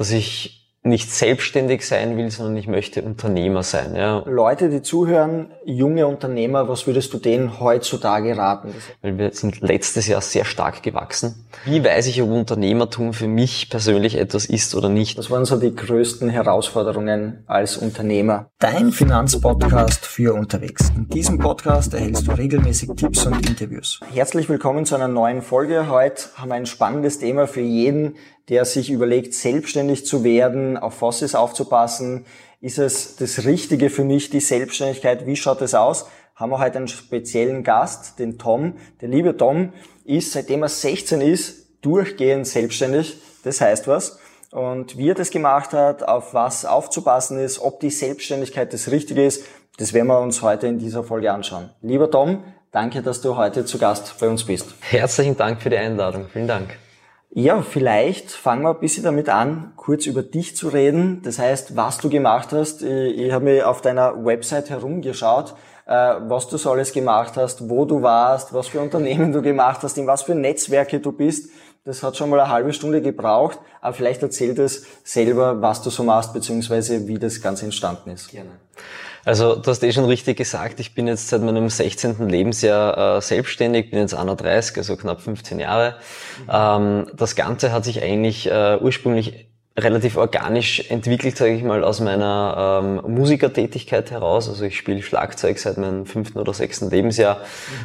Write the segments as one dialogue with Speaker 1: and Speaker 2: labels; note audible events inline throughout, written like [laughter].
Speaker 1: dass ich nicht selbstständig sein will, sondern ich möchte Unternehmer sein. Ja.
Speaker 2: Leute, die zuhören, junge Unternehmer, was würdest du denen heutzutage raten?
Speaker 1: Weil wir sind letztes Jahr sehr stark gewachsen. Wie weiß ich, ob Unternehmertum für mich persönlich etwas ist oder nicht?
Speaker 2: Was waren so die größten Herausforderungen als Unternehmer? Dein Finanzpodcast für unterwegs. In diesem Podcast erhältst du regelmäßig Tipps und Interviews. Herzlich willkommen zu einer neuen Folge. Heute haben wir ein spannendes Thema für jeden, der sich überlegt, selbstständig zu werden, auf was aufzupassen, ist es das Richtige für mich, die Selbstständigkeit, wie schaut es aus? Haben wir heute einen speziellen Gast, den Tom. Der liebe Tom ist, seitdem er 16 ist, durchgehend selbstständig. Das heißt was. Und wie er das gemacht hat, auf was aufzupassen ist, ob die Selbstständigkeit das Richtige ist, das werden wir uns heute in dieser Folge anschauen. Lieber Tom, danke, dass du heute zu Gast bei uns bist.
Speaker 1: Herzlichen Dank für die Einladung. Vielen Dank.
Speaker 2: Ja, vielleicht fangen wir ein bisschen damit an, kurz über dich zu reden. Das heißt, was du gemacht hast. Ich, ich habe mir auf deiner Website herumgeschaut, äh, was du so alles gemacht hast, wo du warst, was für Unternehmen [laughs] du gemacht hast, in was für Netzwerke du bist. Das hat schon mal eine halbe Stunde gebraucht, aber vielleicht erzähl das selber, was du so machst, beziehungsweise wie das Ganze entstanden ist. Gerne.
Speaker 1: Also du hast eh schon richtig gesagt, ich bin jetzt seit meinem 16. Lebensjahr äh, selbstständig, bin jetzt 31, also knapp 15 Jahre. Ähm, das Ganze hat sich eigentlich äh, ursprünglich relativ organisch entwickelt, sage ich mal, aus meiner ähm, Musikertätigkeit heraus. Also ich spiele Schlagzeug seit meinem fünften oder sechsten Lebensjahr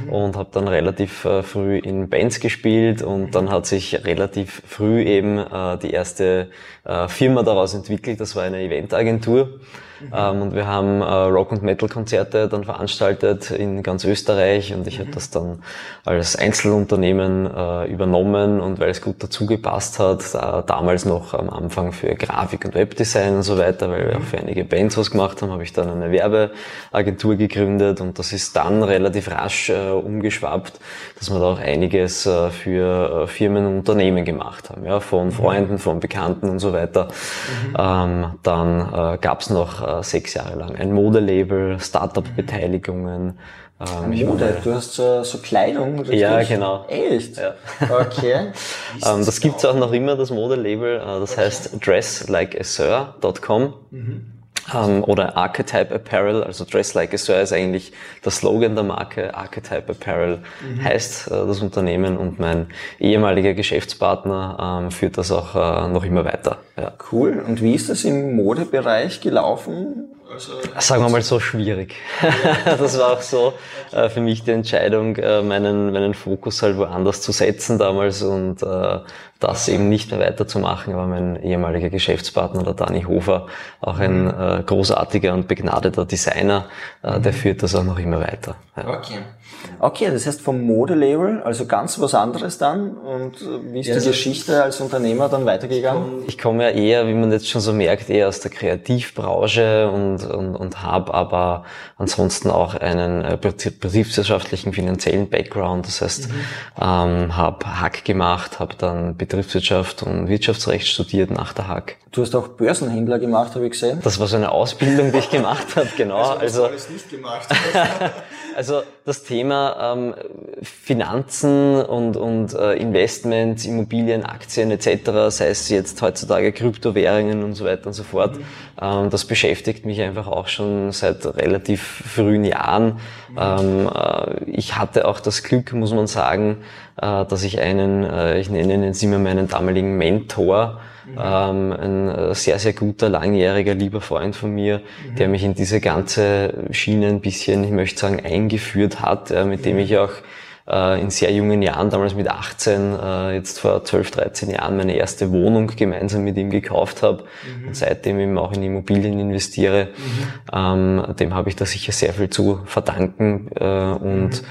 Speaker 1: mhm. und habe dann relativ äh, früh in Bands gespielt und mhm. dann hat sich relativ früh eben äh, die erste äh, Firma daraus entwickelt. Das war eine Eventagentur. Mhm. Ähm, und wir haben äh, Rock- und Metal-Konzerte dann veranstaltet in ganz Österreich und ich mhm. habe das dann als Einzelunternehmen äh, übernommen und weil es gut dazu gepasst hat, äh, damals noch am Anfang für Grafik und Webdesign und so weiter, weil wir auch für einige Bands was gemacht haben, habe ich dann eine Werbeagentur gegründet und das ist dann relativ rasch äh, umgeschwappt, dass wir da auch einiges äh, für äh, Firmen und Unternehmen gemacht haben, ja, von mhm. Freunden, von Bekannten und so weiter. Mhm. Ähm, dann äh, gab es noch äh, sechs Jahre lang. Ein Modelabel, Startup-Beteiligungen.
Speaker 2: Ähm, Mode, du hast so, so Kleidung,
Speaker 1: richtig? Ja, genau.
Speaker 2: Echt?
Speaker 1: Ja.
Speaker 2: Okay. [laughs]
Speaker 1: ähm, das gibt's auch noch immer, das Modelabel. Äh, das okay. heißt dresslikeasir.com. Mhm ähm, oder Archetype Apparel, also Dress Like a Sir ist eigentlich der Slogan der Marke. Archetype Apparel mhm. heißt äh, das Unternehmen und mein ehemaliger Geschäftspartner ähm, führt das auch äh, noch immer weiter.
Speaker 2: Ja. Cool. Und wie ist das im Modebereich gelaufen?
Speaker 1: Also, Sagen wir mal so schwierig. [laughs] das war auch so äh, für mich die Entscheidung, äh, meinen, meinen Fokus halt woanders zu setzen damals und äh, das eben nicht mehr weiterzumachen. Aber mein ehemaliger Geschäftspartner, der Dani Hofer, auch ein äh, großartiger und begnadeter Designer, äh, der mhm. führt das auch noch immer weiter.
Speaker 2: Ja. Okay. Okay, das heißt vom Modelabel, also ganz was anderes dann. Und äh, wie ist ja, die Geschichte als Unternehmer dann weitergegangen?
Speaker 1: Ich komme ja eher, wie man jetzt schon so merkt, eher aus der Kreativbranche und, und, und habe aber ansonsten auch einen äh, betriebswirtschaftlichen finanziellen Background. Das heißt, mhm. ähm, habe Hack gemacht, habe dann Betriebswirtschaft und Wirtschaftsrecht studiert nach der Hack.
Speaker 2: Du hast auch Börsenhändler gemacht, habe ich gesehen.
Speaker 1: Das war so eine Ausbildung, die ich gemacht habe, genau.
Speaker 2: Also, also alles nicht gemacht. [laughs]
Speaker 1: also das Thema ähm, Finanzen und, und äh, Investments, Immobilien, Aktien etc., sei es jetzt heutzutage Kryptowährungen und so weiter und so fort, mhm. ähm, das beschäftigt mich einfach auch schon seit relativ frühen Jahren. Mhm. Ähm, äh, ich hatte auch das Glück, muss man sagen, dass ich einen, äh, ich nenne ihn jetzt immer meinen damaligen Mentor, Mhm. Ähm, ein äh, sehr, sehr guter, langjähriger, lieber Freund von mir, mhm. der mich in diese ganze Schiene ein bisschen, ich möchte sagen, eingeführt hat, äh, mit dem ich auch äh, in sehr jungen Jahren, damals mit 18, äh, jetzt vor 12, 13 Jahren meine erste Wohnung gemeinsam mit ihm gekauft habe mhm. und seitdem eben auch in Immobilien investiere. Mhm. Ähm, dem habe ich da sicher sehr viel zu verdanken äh, und mhm.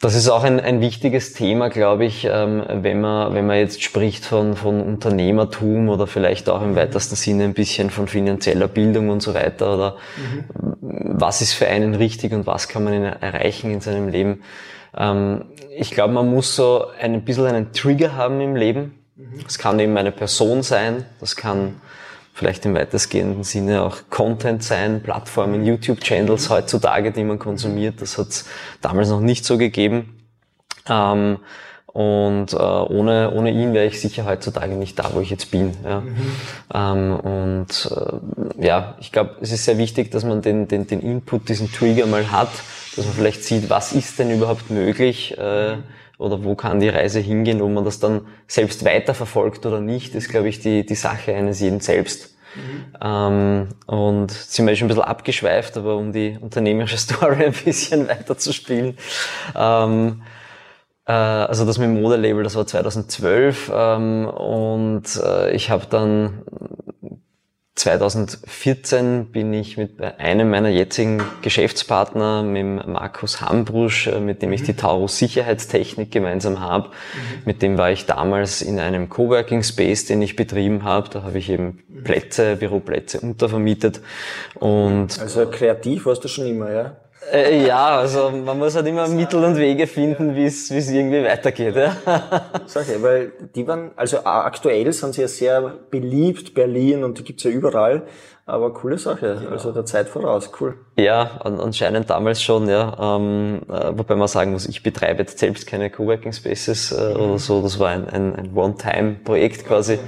Speaker 1: Das ist auch ein, ein wichtiges Thema, glaube ich, ähm, wenn man wenn man jetzt spricht von von Unternehmertum oder vielleicht auch im weitesten Sinne ein bisschen von finanzieller Bildung und so weiter oder mhm. was ist für einen richtig und was kann man erreichen in seinem Leben. Ähm, ich glaube, man muss so ein bisschen einen Trigger haben im Leben. Mhm. Das kann eben eine Person sein, das kann vielleicht im weitestgehenden Sinne auch Content sein, Plattformen, YouTube-Channels heutzutage, die man konsumiert. Das hat es damals noch nicht so gegeben. Ähm, Und äh, ohne, ohne ihn wäre ich sicher heutzutage nicht da, wo ich jetzt bin. Ja. Mhm. Ähm, und äh, ja, ich glaube, es ist sehr wichtig, dass man den, den, den Input, diesen Trigger mal hat, dass man vielleicht sieht, was ist denn überhaupt möglich äh, oder wo kann die Reise hingehen, ob man das dann selbst weiterverfolgt oder nicht, ist, glaube ich, die, die Sache eines jeden selbst. Mhm. Ähm, und sind wir schon ein bisschen abgeschweift, aber um die unternehmerische [laughs] Story ein bisschen weiter zu spielen. Ähm, äh, also das mit dem Modelabel, das war 2012 ähm, und äh, ich habe dann 2014 bin ich mit einem meiner jetzigen Geschäftspartner, mit dem Markus Hambrusch, äh, mit dem ich die mhm. Taurus Sicherheitstechnik gemeinsam habe. Mhm. Mit dem war ich damals in einem Coworking Space, den ich betrieben habe. Da habe ich eben mhm. Plätze, Büroplätze untervermietet. Und
Speaker 2: also kreativ warst du schon immer, ja?
Speaker 1: Äh, ja, also man muss halt immer Mittel und Wege finden, wie es wie es irgendwie weitergeht. Ja.
Speaker 2: Sag ich, weil die waren, also aktuell sind sie ja sehr beliebt, Berlin und die gibt's ja überall. Aber coole Sache, ja. also der Zeit voraus, cool.
Speaker 1: Ja, anscheinend damals schon, ja. Ähm, äh, wobei man sagen muss, ich betreibe jetzt selbst keine Coworking Spaces äh, mhm. oder so. Das war ein, ein, ein One-Time-Projekt quasi. Okay.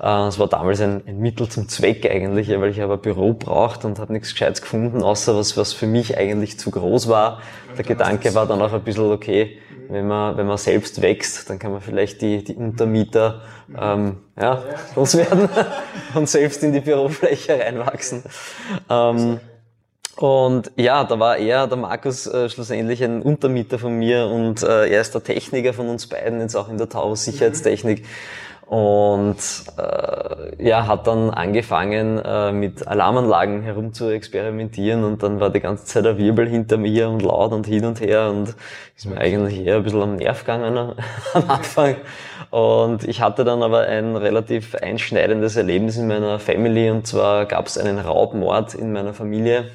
Speaker 1: Äh, es war damals ein, ein, Mittel zum Zweck eigentlich, weil ich aber Büro braucht und habe nichts Gescheites gefunden, außer was, was für mich eigentlich zu groß war. Der Gedanke war dann auch ein bisschen, okay, wenn man, wenn man selbst wächst, dann kann man vielleicht die, die Untermieter ähm, ja, loswerden [laughs] und selbst in die Bürofläche reinwachsen. Ähm, und ja, da war er, der Markus, äh, schlussendlich ein Untermieter von mir und äh, er ist der Techniker von uns beiden, jetzt auch in der Taurus Sicherheitstechnik. Und äh, ja, hat dann angefangen äh, mit Alarmanlagen herum zu experimentieren und dann war die ganze Zeit der Wirbel hinter mir und laut und hin und her und ist mir eigentlich eher ein bisschen am Nerv gegangen [laughs] am Anfang. Und ich hatte dann aber ein relativ einschneidendes Erlebnis in meiner Family und zwar gab es einen Raubmord in meiner Familie.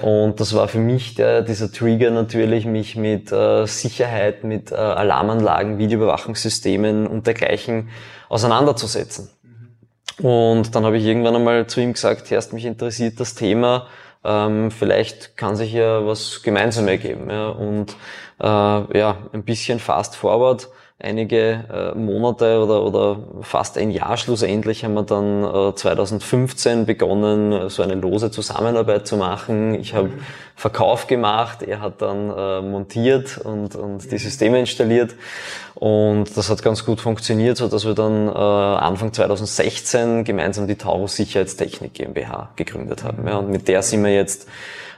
Speaker 1: Und das war für mich der, dieser Trigger natürlich, mich mit äh, Sicherheit, mit äh, Alarmanlagen, Videoüberwachungssystemen und dergleichen auseinanderzusetzen. Mhm. Und dann habe ich irgendwann einmal zu ihm gesagt, erst mich interessiert das Thema, ähm, vielleicht kann sich ja was gemeinsam ergeben. Ja. Und äh, ja, ein bisschen fast forward einige äh, Monate oder, oder fast ein Jahr schlussendlich haben wir dann äh, 2015 begonnen, so eine lose Zusammenarbeit zu machen. Ich habe Verkauf gemacht, er hat dann äh, montiert und, und die Systeme installiert und das hat ganz gut funktioniert, so dass wir dann äh, Anfang 2016 gemeinsam die Taurus Sicherheitstechnik GmbH gegründet haben. Ja, und mit der sind wir jetzt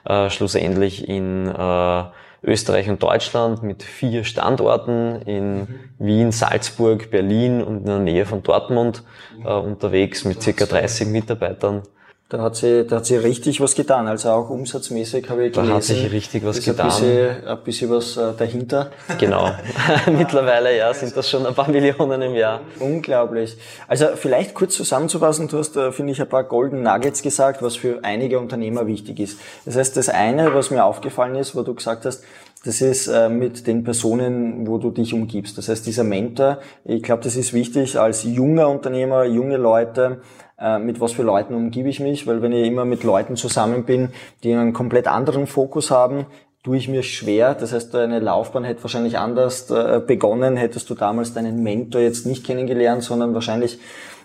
Speaker 1: äh, schlussendlich in äh, Österreich und Deutschland mit vier Standorten in. Wien, Salzburg, Berlin und in der Nähe von Dortmund äh, unterwegs mit circa 30 Mitarbeitern.
Speaker 2: Da hat sie, da hat sie richtig was getan. Also auch umsatzmäßig habe ich gelesen.
Speaker 1: Da hat sich richtig was getan.
Speaker 2: Ein bisschen, ein bisschen was äh, dahinter.
Speaker 1: Genau. [laughs] [laughs] Mittlerweile, ja, sind das schon ein paar Millionen im Jahr.
Speaker 2: Unglaublich. Also vielleicht kurz zusammenzufassen, du hast, äh, finde ich, ein paar Golden Nuggets gesagt, was für einige Unternehmer wichtig ist. Das heißt, das eine, was mir aufgefallen ist, wo du gesagt hast, das ist äh, mit den Personen, wo du dich umgibst. Das heißt, dieser Mentor, ich glaube, das ist wichtig als junger Unternehmer, junge Leute, äh, mit was für Leuten umgebe ich mich, weil wenn ich immer mit Leuten zusammen bin, die einen komplett anderen Fokus haben, tue ich mir schwer. Das heißt, deine Laufbahn hätte wahrscheinlich anders äh, begonnen, hättest du damals deinen Mentor jetzt nicht kennengelernt, sondern wahrscheinlich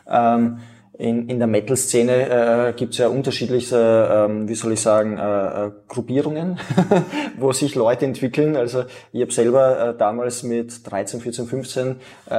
Speaker 2: ähm, in, in der Metal-Szene äh, gibt ja unterschiedlichste, ähm, wie soll ich sagen, äh, äh Gruppierungen, [laughs] wo sich Leute entwickeln. Also ich habe selber äh, damals mit 13, 14, 15 äh,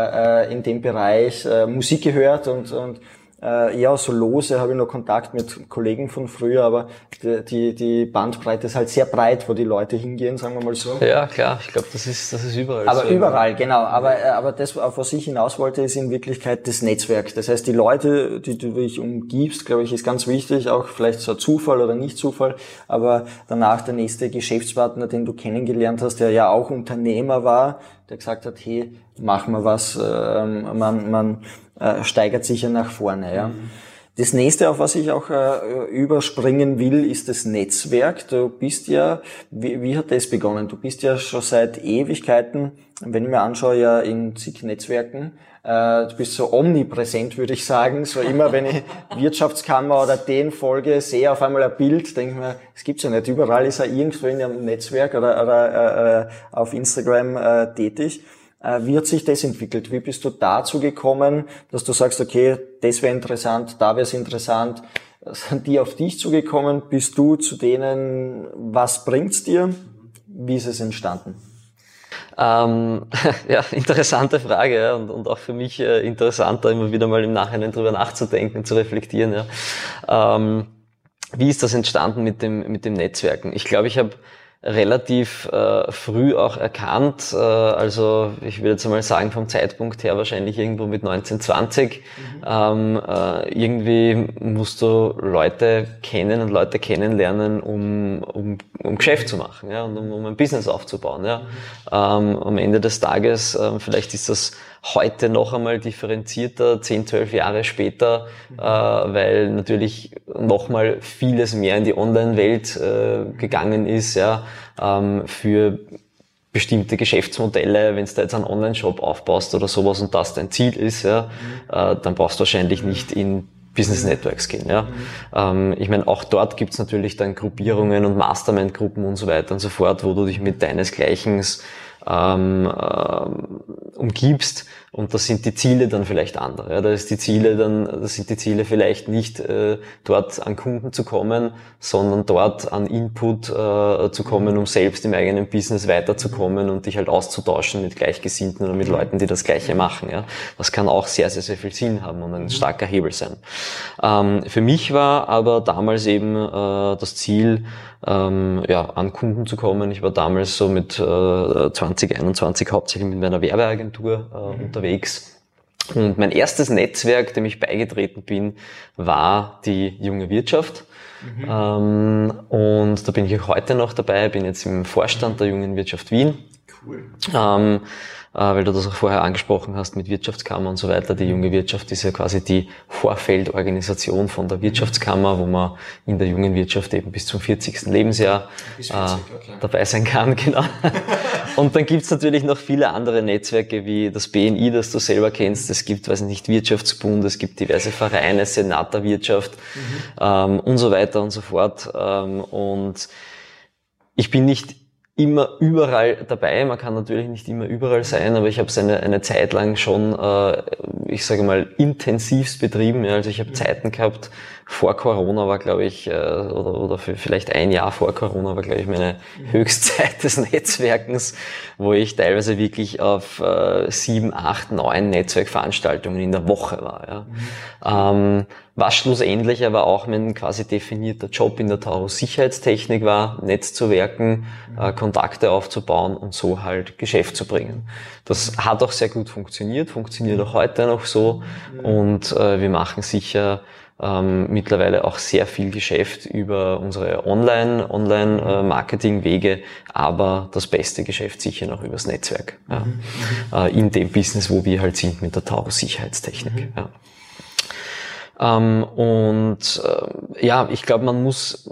Speaker 2: äh, in dem Bereich äh, Musik gehört und, und äh, eher so lose habe ich noch Kontakt mit Kollegen von früher, aber die, die, die Bandbreite ist halt sehr breit, wo die Leute hingehen, sagen wir mal so.
Speaker 1: Ja, klar, ich glaube, das ist, das ist überall
Speaker 2: aber so. Aber überall, genau. Aber, äh, aber das, auf was ich hinaus wollte, ist in Wirklichkeit das Netzwerk. Das heißt, die Leute, die du dich umgibst, glaube ich, ist ganz wichtig, auch vielleicht so Zufall oder nicht Zufall, aber danach der nächste Geschäftspartner, den du kennengelernt hast, der ja auch Unternehmer war, der gesagt hat, hey, mach mal was, ähm, man, man äh, steigert sich ja nach vorne. Ja. Mhm. Das nächste, auf was ich auch äh, überspringen will, ist das Netzwerk. Du bist ja, wie, wie hat das begonnen? Du bist ja schon seit Ewigkeiten, wenn ich mir anschaue, ja in zig Netzwerken. Äh, du bist so omnipräsent, würde ich sagen. So immer, wenn ich [laughs] Wirtschaftskammer oder den folge, sehe auf einmal ein Bild, denke ich mir, es gibt's ja nicht. Überall ist er irgendwo in einem Netzwerk oder, oder äh, äh auf Instagram äh, tätig. Äh, wie hat sich das entwickelt? Wie bist du dazu gekommen, dass du sagst, okay, das wäre interessant, da wäre es interessant? Sind die auf dich zugekommen? Bist du zu denen, was bringt's dir? Wie ist es entstanden?
Speaker 1: Ähm, [laughs] ja, interessante Frage ja, und, und auch für mich äh, interessanter, immer wieder mal im Nachhinein drüber nachzudenken, zu reflektieren. Ja. Ähm, wie ist das entstanden mit dem, mit dem Netzwerken? Ich glaube, ich habe relativ äh, früh auch erkannt. Äh, also ich würde jetzt mal sagen, vom Zeitpunkt her wahrscheinlich irgendwo mit 1920. Mhm. Ähm, äh, irgendwie musst du Leute kennen und Leute kennenlernen, um, um, um Geschäft zu machen ja, und um, um ein Business aufzubauen. Ja. Mhm. Ähm, am Ende des Tages, äh, vielleicht ist das heute noch einmal differenzierter, 10, 12 Jahre später, äh, weil natürlich nochmal vieles mehr in die Online-Welt äh, gegangen ist, ja, ähm, für bestimmte Geschäftsmodelle, wenn du da jetzt einen Online-Shop aufbaust oder sowas und das dein Ziel ist, ja, äh, dann brauchst du wahrscheinlich nicht in Business Networks gehen. Ja. Ähm, ich meine, auch dort gibt's natürlich dann Gruppierungen und Mastermind-Gruppen und so weiter und so fort, wo du dich mit deinesgleichen ähm, äh, umgibst und das sind die Ziele dann vielleicht andere. Ja, da ist die Ziele dann, das sind die Ziele vielleicht nicht äh, dort an Kunden zu kommen, sondern dort an Input äh, zu kommen, um selbst im eigenen Business weiterzukommen und dich halt auszutauschen mit Gleichgesinnten oder mit Leuten, die das Gleiche machen. Ja, das kann auch sehr, sehr, sehr viel Sinn haben und ein starker Hebel sein. Ähm, für mich war aber damals eben äh, das Ziel, ähm, ja, an Kunden zu kommen. Ich war damals so mit äh, 2021 hauptsächlich mit meiner Werbeagentur äh, mhm. unterwegs. Und mein erstes Netzwerk, dem ich beigetreten bin, war die junge Wirtschaft. Mhm. Ähm, und da bin ich auch heute noch dabei, bin jetzt im Vorstand der jungen Wirtschaft Wien. Cool. Ähm, äh, weil du das auch vorher angesprochen hast mit Wirtschaftskammer und so weiter. Die junge Wirtschaft ist ja quasi die Vorfeldorganisation von der Wirtschaftskammer, wo man in der jungen Wirtschaft eben bis zum 40. Lebensjahr 40, äh, okay. dabei sein kann. [laughs] Genau. und dann gibt's natürlich noch viele andere Netzwerke wie das BNI, das du selber kennst. Es gibt, weiß nicht, Wirtschaftsbund, es gibt diverse Vereine, Senat der Wirtschaft mhm. ähm, und so weiter und so fort. Ähm, und ich bin nicht immer überall dabei. Man kann natürlich nicht immer überall sein, aber ich habe es eine, eine Zeit lang schon, äh, ich sage mal, intensivst betrieben. Ja. Also ich habe Zeiten gehabt, vor Corona war, glaube ich, äh, oder, oder vielleicht ein Jahr vor Corona war, glaube ich, meine Höchstzeit des [laughs] Netzwerkens, wo ich teilweise wirklich auf äh, sieben, acht, neun Netzwerkveranstaltungen in der Woche war. Ja. Ähm, was schlussendlich aber auch mein quasi definierter Job in der Taurus Sicherheitstechnik war, Netzzuwerken, äh, Kontakte aufzubauen und so halt Geschäft zu bringen. Das hat auch sehr gut funktioniert, funktioniert auch heute noch so und äh, wir machen sicher ähm, mittlerweile auch sehr viel Geschäft über unsere Online, Online-Marketing-Wege, aber das beste Geschäft sicher noch übers Netzwerk. Ja. Mhm. Äh, in dem Business, wo wir halt sind mit der Taurus Sicherheitstechnik. Mhm. Ja. Ähm, und äh, ja, ich glaube, man muss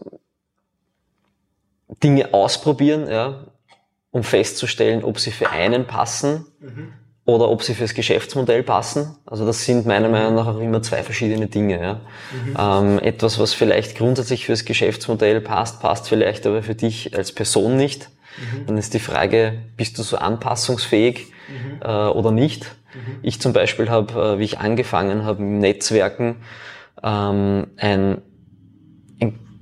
Speaker 1: Dinge ausprobieren, ja, um festzustellen, ob sie für einen passen. Mhm oder ob sie fürs Geschäftsmodell passen. Also das sind meiner Meinung nach auch immer zwei verschiedene Dinge. Ja. Mhm. Ähm, etwas, was vielleicht grundsätzlich fürs Geschäftsmodell passt, passt vielleicht aber für dich als Person nicht. Mhm. Dann ist die Frage, bist du so anpassungsfähig mhm. äh, oder nicht? Ich zum Beispiel habe, äh, wie ich angefangen habe im Netzwerken, ähm, ein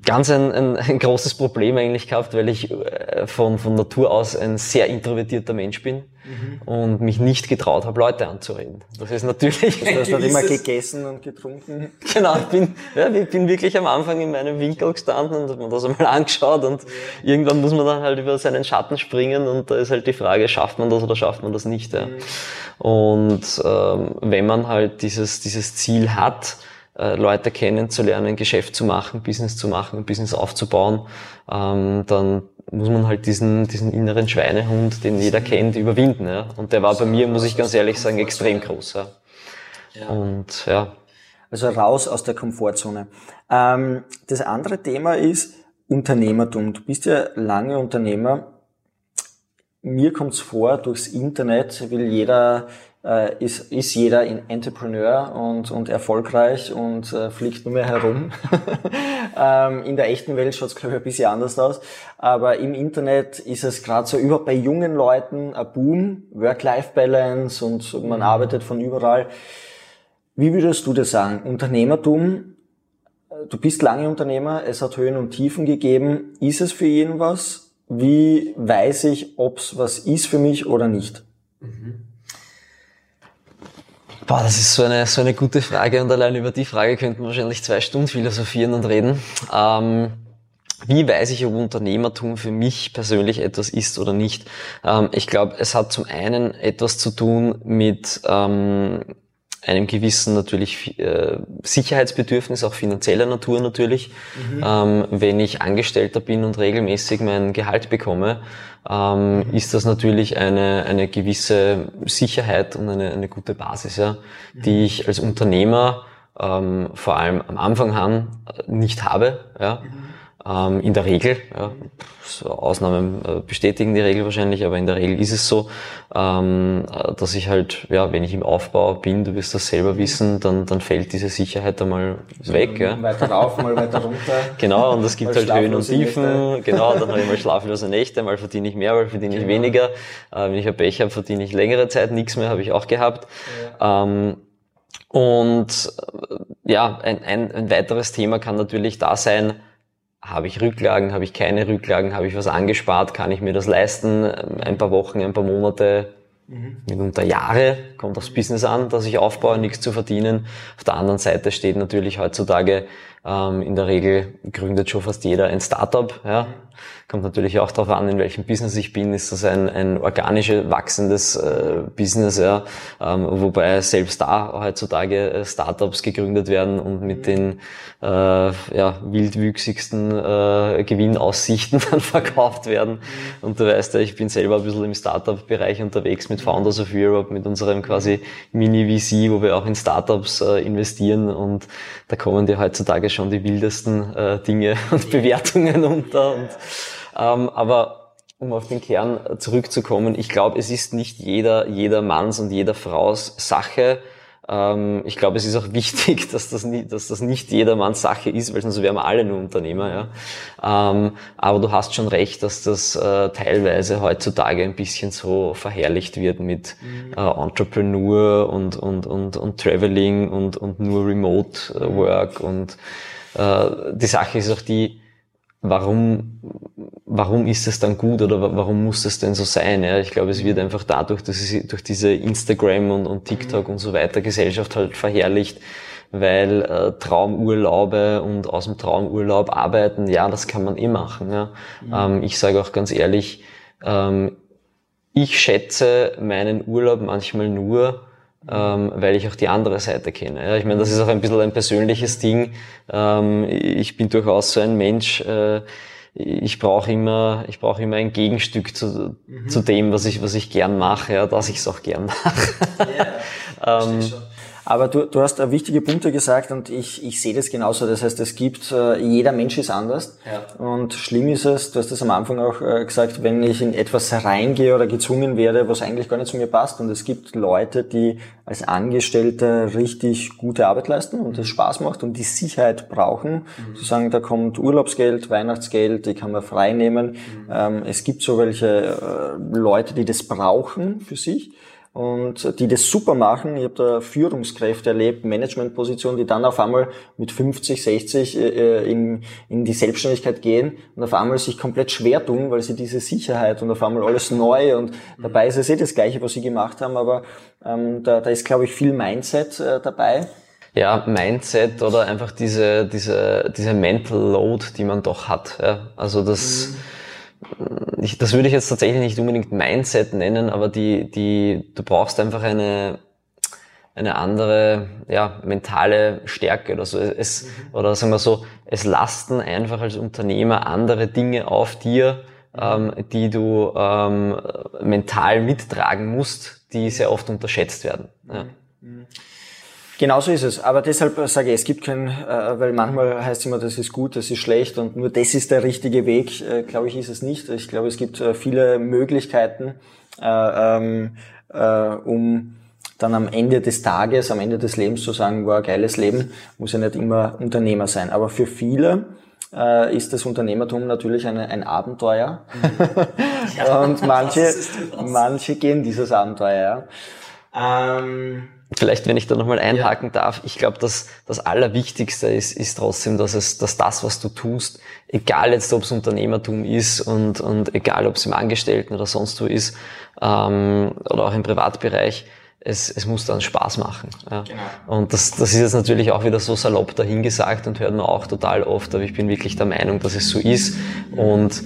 Speaker 1: ganz ein, ein, ein großes Problem eigentlich gehabt, weil ich äh, von, von Natur aus ein sehr introvertierter Mensch bin mhm. und mich nicht getraut habe, Leute anzureden. Das ist natürlich...
Speaker 2: Du hast immer [laughs] gegessen und getrunken.
Speaker 1: Genau, ich bin, ja, ich bin wirklich am Anfang in meinem Winkel gestanden und habe mir das einmal [laughs] angeschaut und ja. irgendwann muss man dann halt über seinen Schatten springen und da ist halt die Frage, schafft man das oder schafft man das nicht. Ja. Mhm. Und ähm, wenn man halt dieses, dieses Ziel hat, Leute kennenzulernen, Geschäft zu machen, Business zu machen, Business aufzubauen, ähm, dann muss man halt diesen, diesen inneren Schweinehund, den jeder kennt, überwinden. Ja? Und der war bei mir, muss ich ganz ehrlich sagen, extrem groß. Ja. ja. Und ja.
Speaker 2: Also raus aus der Komfortzone. Ähm, das andere Thema ist Unternehmertum. Du bist ja lange Unternehmer. Mir kommt es vor, durchs Internet will jeder äh, ist, ist jeder ein Entrepreneur und, und erfolgreich und äh, fliegt nur mehr herum. [laughs] ähm, in der echten Welt schaut es, glaube ich, ein bisschen anders aus. Aber im Internet ist es gerade so überhaupt bei jungen Leuten ein Boom, Work-Life-Balance und man mhm. arbeitet von überall. Wie würdest du das sagen? Unternehmertum, äh, du bist lange Unternehmer, es hat Höhen und Tiefen gegeben. Ist es für jeden was? Wie weiß ich, ob es was ist für mich oder nicht? Mhm.
Speaker 1: Boah, das ist so eine, so eine gute Frage und allein über die Frage könnten wir wahrscheinlich zwei Stunden philosophieren und reden. Ähm, wie weiß ich, ob Unternehmertum für mich persönlich etwas ist oder nicht? Ähm, ich glaube, es hat zum einen etwas zu tun mit ähm, einem gewissen natürlich äh, Sicherheitsbedürfnis, auch finanzieller Natur natürlich. Mhm. Ähm, wenn ich Angestellter bin und regelmäßig mein Gehalt bekomme, ähm, mhm. ist das natürlich eine, eine gewisse Sicherheit und eine, eine gute Basis, ja, mhm. die ich als Unternehmer ähm, vor allem am Anfang an nicht habe. Ja. Ähm, in der Regel, ja, Ausnahmen äh, bestätigen die Regel wahrscheinlich, aber in der Regel ist es so, ähm, dass ich halt, ja, wenn ich im Aufbau bin, du wirst das selber wissen, dann, dann fällt diese Sicherheit einmal so weg. Ja.
Speaker 2: Weiter rauf, mal weiter runter. [laughs]
Speaker 1: Genau, und es gibt halt Höhen und Tiefen. Nächte. Genau, dann habe ich [laughs] mal schlaflose Nächte, mal verdiene ich mehr, mal verdiene ich genau. weniger. Äh, wenn ich ein Pech habe, verdiene ich längere Zeit nichts mehr, habe ich auch gehabt. Ja. Ähm, und äh, ja, ein, ein, ein weiteres Thema kann natürlich da sein, habe ich Rücklagen, habe ich keine Rücklagen, habe ich was angespart, kann ich mir das leisten, ein paar Wochen, ein paar Monate, mhm. mitunter Jahre, kommt aufs Business an, dass ich aufbaue, nichts zu verdienen. Auf der anderen Seite steht natürlich heutzutage ähm, in der Regel gründet schon fast jeder ein Startup. Ja. Kommt natürlich auch darauf an, in welchem Business ich bin. Ist das ein, ein organisch wachsendes äh, Business, ja. Ähm, wobei selbst da heutzutage äh, Startups gegründet werden und mit den äh, ja, wildwüchsigsten äh, Gewinnaussichten [laughs] dann verkauft werden. Und du weißt ja, ich bin selber ein bisschen im Startup-Bereich unterwegs mit Founders of Europe, mit unserem quasi Mini-VC, wo wir auch in Startups äh, investieren und da kommen dir heutzutage schon die wildesten äh, Dinge [laughs] und Bewertungen unter. Und, ähm, aber um auf den Kern zurückzukommen, ich glaube, es ist nicht jeder, jeder Manns und jeder Fraus Sache, ähm, ich glaube, es ist auch [laughs] wichtig, dass das, nie, dass das nicht jedermanns Sache ist, weil sonst wären wir alle nur Unternehmer. Ja. Ähm, aber du hast schon recht, dass das äh, teilweise heutzutage ein bisschen so verherrlicht wird mit mhm. äh, Entrepreneur und, und, und, und Traveling und, und nur Remote äh, Work. Und äh, die Sache ist auch die, warum, warum ist es dann gut oder warum muss es denn so sein? Ja, ich glaube, es wird einfach dadurch, dass es durch diese Instagram und, und TikTok und so weiter Gesellschaft halt verherrlicht, weil äh, Traumurlaube und aus dem Traumurlaub arbeiten, ja, das kann man eh machen. Ja. Mhm. Ähm, ich sage auch ganz ehrlich, ähm, ich schätze meinen Urlaub manchmal nur, ähm, weil ich auch die andere Seite kenne. Ja, ich meine, das ist auch ein bisschen ein persönliches Ding. Ähm, ich bin durchaus so ein Mensch, äh, ich brauche immer, ich brauche immer ein Gegenstück zu, mhm. zu dem, was ich, was ich gern mache, ja, dass ich es auch gern mache.
Speaker 2: Yeah, [laughs] ähm, aber du, du hast wichtige Punkte gesagt und ich, ich sehe das genauso. Das heißt, es gibt, äh, jeder Mensch ist anders. Ja. Und schlimm ist es, du hast das am Anfang auch äh, gesagt, wenn ich in etwas reingehe oder gezwungen werde, was eigentlich gar nicht zu mir passt. Und es gibt Leute, die als Angestellte richtig gute Arbeit leisten und das Spaß macht und die Sicherheit brauchen. Mhm. Zu sagen, da kommt Urlaubsgeld, Weihnachtsgeld, die kann man frei nehmen. Mhm. Ähm, es gibt so welche äh, Leute, die das brauchen für sich und die das super machen. Ich habe da Führungskräfte erlebt, Managementpositionen, die dann auf einmal mit 50, 60 äh, in, in die Selbstständigkeit gehen und auf einmal sich komplett schwer tun, weil sie diese Sicherheit und auf einmal alles neu und dabei ist es eh das Gleiche, was sie gemacht haben, aber ähm, da, da ist, glaube ich, viel Mindset äh, dabei.
Speaker 1: Ja, Mindset oder einfach diese, diese, diese Mental Load, die man doch hat. Ja. Also das... Mhm ich, das würde ich jetzt tatsächlich nicht unbedingt Mindset nennen, aber die, die, du brauchst einfach eine, eine andere, ja, mentale Stärke oder so. Es, mhm. oder sagen wir so, es lasten einfach als Unternehmer andere Dinge auf dir, mhm. ähm, die du ähm, mental mittragen musst, die sehr oft unterschätzt werden. Ja. Mhm.
Speaker 2: Genauso ist es. Aber deshalb sage ich, es gibt kein, äh, weil manchmal heißt es immer, das ist gut, das ist schlecht und nur das ist der richtige Weg. Äh, glaube ich, ist es nicht. Ich glaube, es gibt äh, viele Möglichkeiten, äh, ähm, äh, um dann am Ende des Tages, am Ende des Lebens zu sagen, war wow, geiles Leben, muss ja nicht immer Unternehmer sein. Aber für viele ist das Unternehmertum natürlich eine, ein Abenteuer. [laughs] ja, [laughs] und manche, manche gehen dieses Abenteuer.
Speaker 1: Ja. Ähm, Vielleicht, wenn ich da nochmal einhaken ja. darf, ich glaube, dass das Allerwichtigste ist, ist trotzdem, dass es, dass das, was du tust, egal jetzt, ob es Unternehmertum ist und, und egal, ob es im Angestellten oder sonst wo ist, ähm, oder auch im Privatbereich, es, es muss dann Spaß machen. Ja. Genau. Und das, das ist jetzt natürlich auch wieder so salopp dahingesagt und hört man auch total oft, aber ich bin wirklich der Meinung, dass es so ist. Und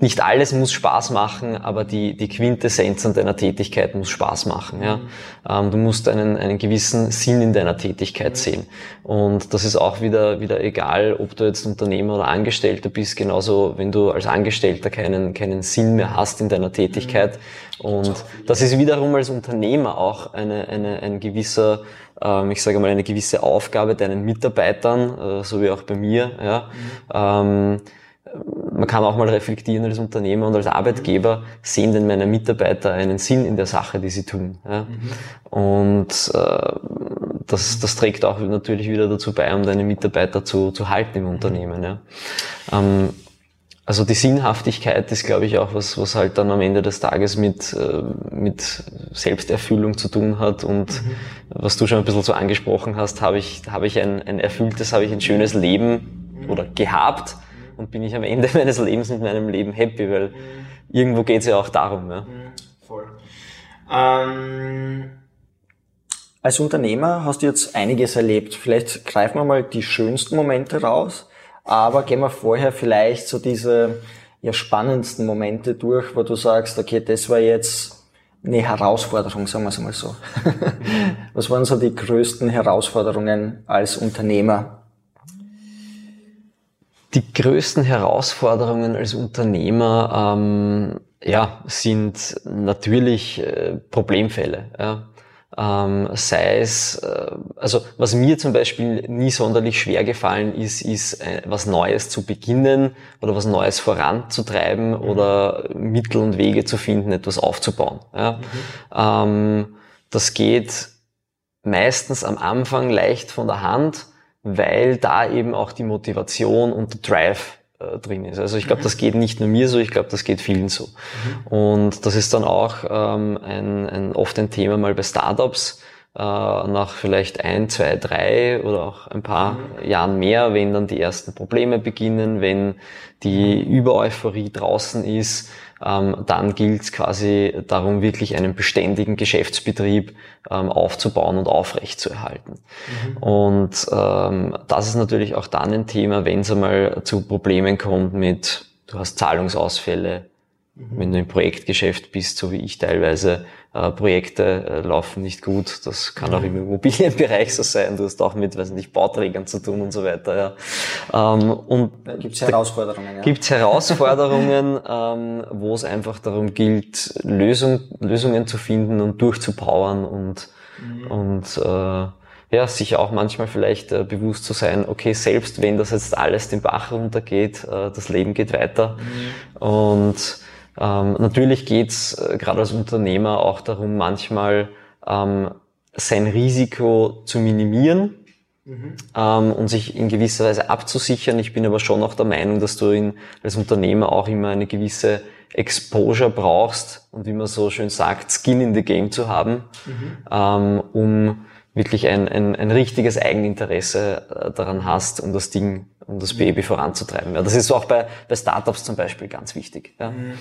Speaker 1: nicht alles muss Spaß machen, aber die, die Quintessenz an deiner Tätigkeit muss Spaß machen. Ja? Ähm, du musst einen, einen gewissen Sinn in deiner Tätigkeit sehen. Und das ist auch wieder, wieder egal, ob du jetzt Unternehmer oder Angestellter bist, genauso wenn du als Angestellter keinen, keinen Sinn mehr hast in deiner Tätigkeit. Und das ist wiederum als Unternehmer auch eine, eine, ein gewisser, ähm, ich sage mal, eine gewisse Aufgabe deinen Mitarbeitern, äh, so wie auch bei mir. Ja? Ähm, man kann auch mal reflektieren als Unternehmer und als Arbeitgeber, sehen denn meine Mitarbeiter einen Sinn in der Sache, die sie tun. Ja? Mhm. Und äh, das, das trägt auch natürlich wieder dazu bei, um deine Mitarbeiter zu, zu halten im Unternehmen. Ja? Ähm, also die Sinnhaftigkeit ist, glaube ich, auch was, was halt dann am Ende des Tages mit, äh, mit Selbsterfüllung zu tun hat. Und mhm. was du schon ein bisschen so angesprochen hast, habe ich, habe ich ein, ein erfülltes, habe ich ein schönes Leben oder gehabt und bin ich am Ende [laughs] meines Lebens mit meinem Leben happy, weil mhm. irgendwo geht es ja auch darum. Ja. Mhm, voll.
Speaker 2: Ähm, als Unternehmer hast du jetzt einiges erlebt. Vielleicht greifen wir mal die schönsten Momente raus, aber gehen wir vorher vielleicht so diese ja, spannendsten Momente durch, wo du sagst, okay, das war jetzt eine Herausforderung, sagen wir es mal so. [laughs] Was waren so die größten Herausforderungen als Unternehmer
Speaker 1: die größten Herausforderungen als Unternehmer ähm, ja, sind natürlich äh, Problemfälle. Ja. Ähm, sei es, äh, also was mir zum Beispiel nie sonderlich schwer gefallen ist, ist äh, was Neues zu beginnen oder was Neues voranzutreiben mhm. oder Mittel und Wege zu finden, etwas aufzubauen. Ja. Mhm. Ähm, das geht meistens am Anfang leicht von der Hand weil da eben auch die Motivation und der Drive äh, drin ist. Also ich glaube, das geht nicht nur mir so, ich glaube, das geht vielen so. Mhm. Und das ist dann auch ähm, ein, ein, oft ein Thema mal bei Startups, äh, nach vielleicht ein, zwei, drei oder auch ein paar mhm. Jahren mehr, wenn dann die ersten Probleme beginnen, wenn die Übereuphorie draußen ist, dann gilt es quasi darum, wirklich einen beständigen Geschäftsbetrieb ähm, aufzubauen und aufrechtzuerhalten. Mhm. Und ähm, das ist natürlich auch dann ein Thema, wenn es einmal zu Problemen kommt mit, du hast Zahlungsausfälle. Wenn du im Projektgeschäft bist, so wie ich teilweise, äh, Projekte äh, laufen nicht gut. Das kann auch im Immobilienbereich so sein. Du hast auch mit, weiß nicht, Bauträgern zu tun und so weiter. Ja. Ähm, und
Speaker 2: da gibt's Herausforderungen. Ja.
Speaker 1: Gibt's Herausforderungen, [laughs] ähm, wo es einfach darum gilt, Lösung, Lösungen zu finden und durchzupowern und mhm. und äh, ja, sich auch manchmal vielleicht äh, bewusst zu sein, okay, selbst wenn das jetzt alles den Bach runtergeht, äh, das Leben geht weiter. Mhm. Und ähm, natürlich geht's äh, gerade als Unternehmer auch darum, manchmal ähm, sein Risiko zu minimieren mhm. ähm, und sich in gewisser Weise abzusichern. Ich bin aber schon auch der Meinung, dass du in, als Unternehmer auch immer eine gewisse Exposure brauchst und wie man so schön sagt, Skin in the Game zu haben, mhm. ähm, um wirklich ein, ein, ein richtiges Eigeninteresse äh, daran hast, um das Ding um das Baby voranzutreiben. Ja, das ist auch bei, bei Startups zum Beispiel ganz wichtig. Ja. Mhm.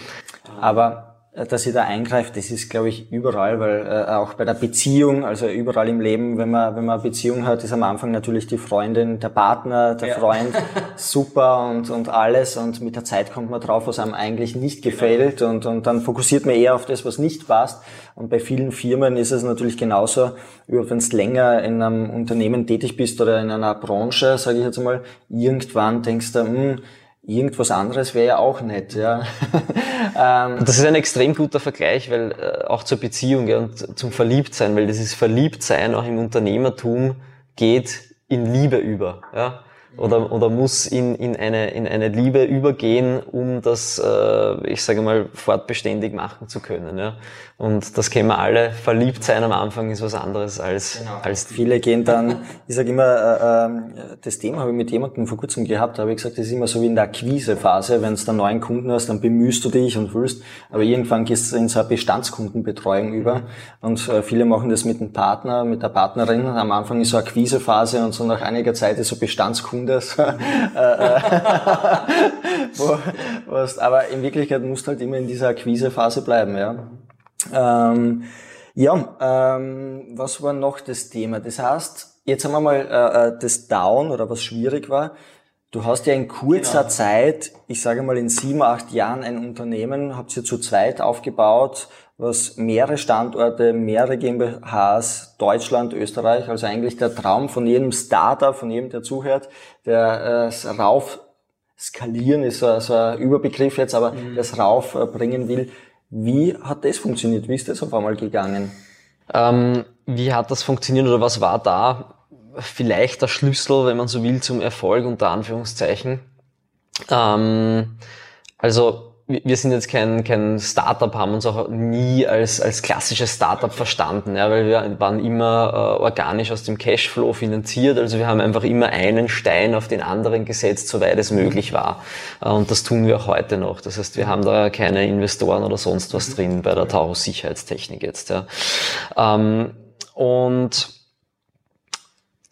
Speaker 2: Aber dass ihr da eingreift, das ist, glaube ich, überall, weil äh, auch bei der Beziehung, also überall im Leben, wenn man, wenn man eine Beziehung hat, ist am Anfang natürlich die Freundin, der Partner, der ja. Freund. [laughs] Super und, und alles. Und mit der Zeit kommt man drauf, was einem eigentlich nicht gefällt. Und, und dann fokussiert man eher auf das, was nicht passt. Und bei vielen Firmen ist es natürlich genauso, wenn du länger in einem Unternehmen tätig bist oder in einer Branche, sage ich jetzt mal, irgendwann denkst du, mh, hm, irgendwas anderes wäre ja auch nett. Ja. [laughs]
Speaker 1: ähm, das ist ein extrem guter Vergleich, weil äh, auch zur Beziehung ja, und zum Verliebtsein, weil dieses Verliebtsein auch im Unternehmertum geht in Liebe über. Ja. oder, oder muss in, in, eine, in eine Liebe übergehen, um das, äh, ich sage mal, fortbeständig machen zu können. Ja? Und das kennen wir alle. Verliebt sein am Anfang ist was anderes als, genau. als
Speaker 2: viele gehen dann, [laughs] ich sage immer, äh, äh, das Thema habe ich mit jemandem vor kurzem gehabt, da habe ich gesagt, das ist immer so wie in der Akquisephase, wenn du einen neuen Kunden hast, dann bemühst du dich und willst, aber irgendwann gehst du in so eine Bestandskundenbetreuung über und äh, viele machen das mit einem Partner, mit der Partnerin. Am Anfang ist so Akquisephase und so nach einiger Zeit ist so Bestandskunde. [laughs] So, äh, äh, [laughs] wo, aber in Wirklichkeit musst du halt immer in dieser Akquisephase bleiben, ja. Ähm, ja, ähm, was war noch das Thema? Das heißt, jetzt haben wir mal äh, äh, das Down oder was schwierig war. Du hast ja in kurzer genau. Zeit, ich sage mal in sieben, acht Jahren ein Unternehmen, habt ihr zu zweit aufgebaut, was mehrere Standorte, mehrere GmbHs, Deutschland, Österreich, also eigentlich der Traum von jedem Starter, von jedem, der zuhört, der äh, rauf skalieren ist so, so ein Überbegriff jetzt, aber mhm. das raufbringen will. Wie hat das funktioniert? Wie ist das auf einmal gegangen?
Speaker 1: Ähm, wie hat das funktioniert oder was war da vielleicht der Schlüssel, wenn man so will, zum Erfolg unter Anführungszeichen? Ähm, also wir sind jetzt kein, kein Startup, haben uns auch nie als, als klassisches Startup verstanden, ja, weil wir waren immer äh, organisch aus dem Cashflow finanziert. Also wir haben einfach immer einen Stein auf den anderen gesetzt, soweit es möglich war. Äh, und das tun wir auch heute noch. Das heißt, wir haben da keine Investoren oder sonst was drin bei der Taurus Sicherheitstechnik jetzt. Ja. Ähm, und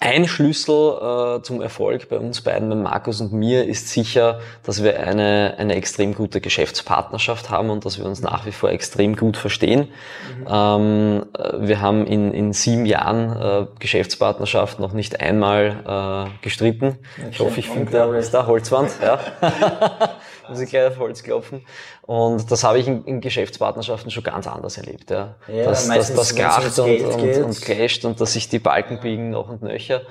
Speaker 1: ein Schlüssel äh, zum Erfolg bei uns beiden, bei Markus und mir, ist sicher, dass wir eine, eine extrem gute Geschäftspartnerschaft haben und dass wir uns nach wie vor extrem gut verstehen. Mhm. Ähm, äh, wir haben in, in sieben Jahren äh, Geschäftspartnerschaft noch nicht einmal äh, gestritten. Ich hoffe, ich finde da, ist da Holzwand. Ja. [laughs] [laughs] muss ich gleich auf Holz klopfen. Und das habe ich in, in Geschäftspartnerschaften schon ganz anders erlebt. Ja. ja dass, dass das kracht und, und, und clasht und dass sich die Balken biegen noch und nöcher.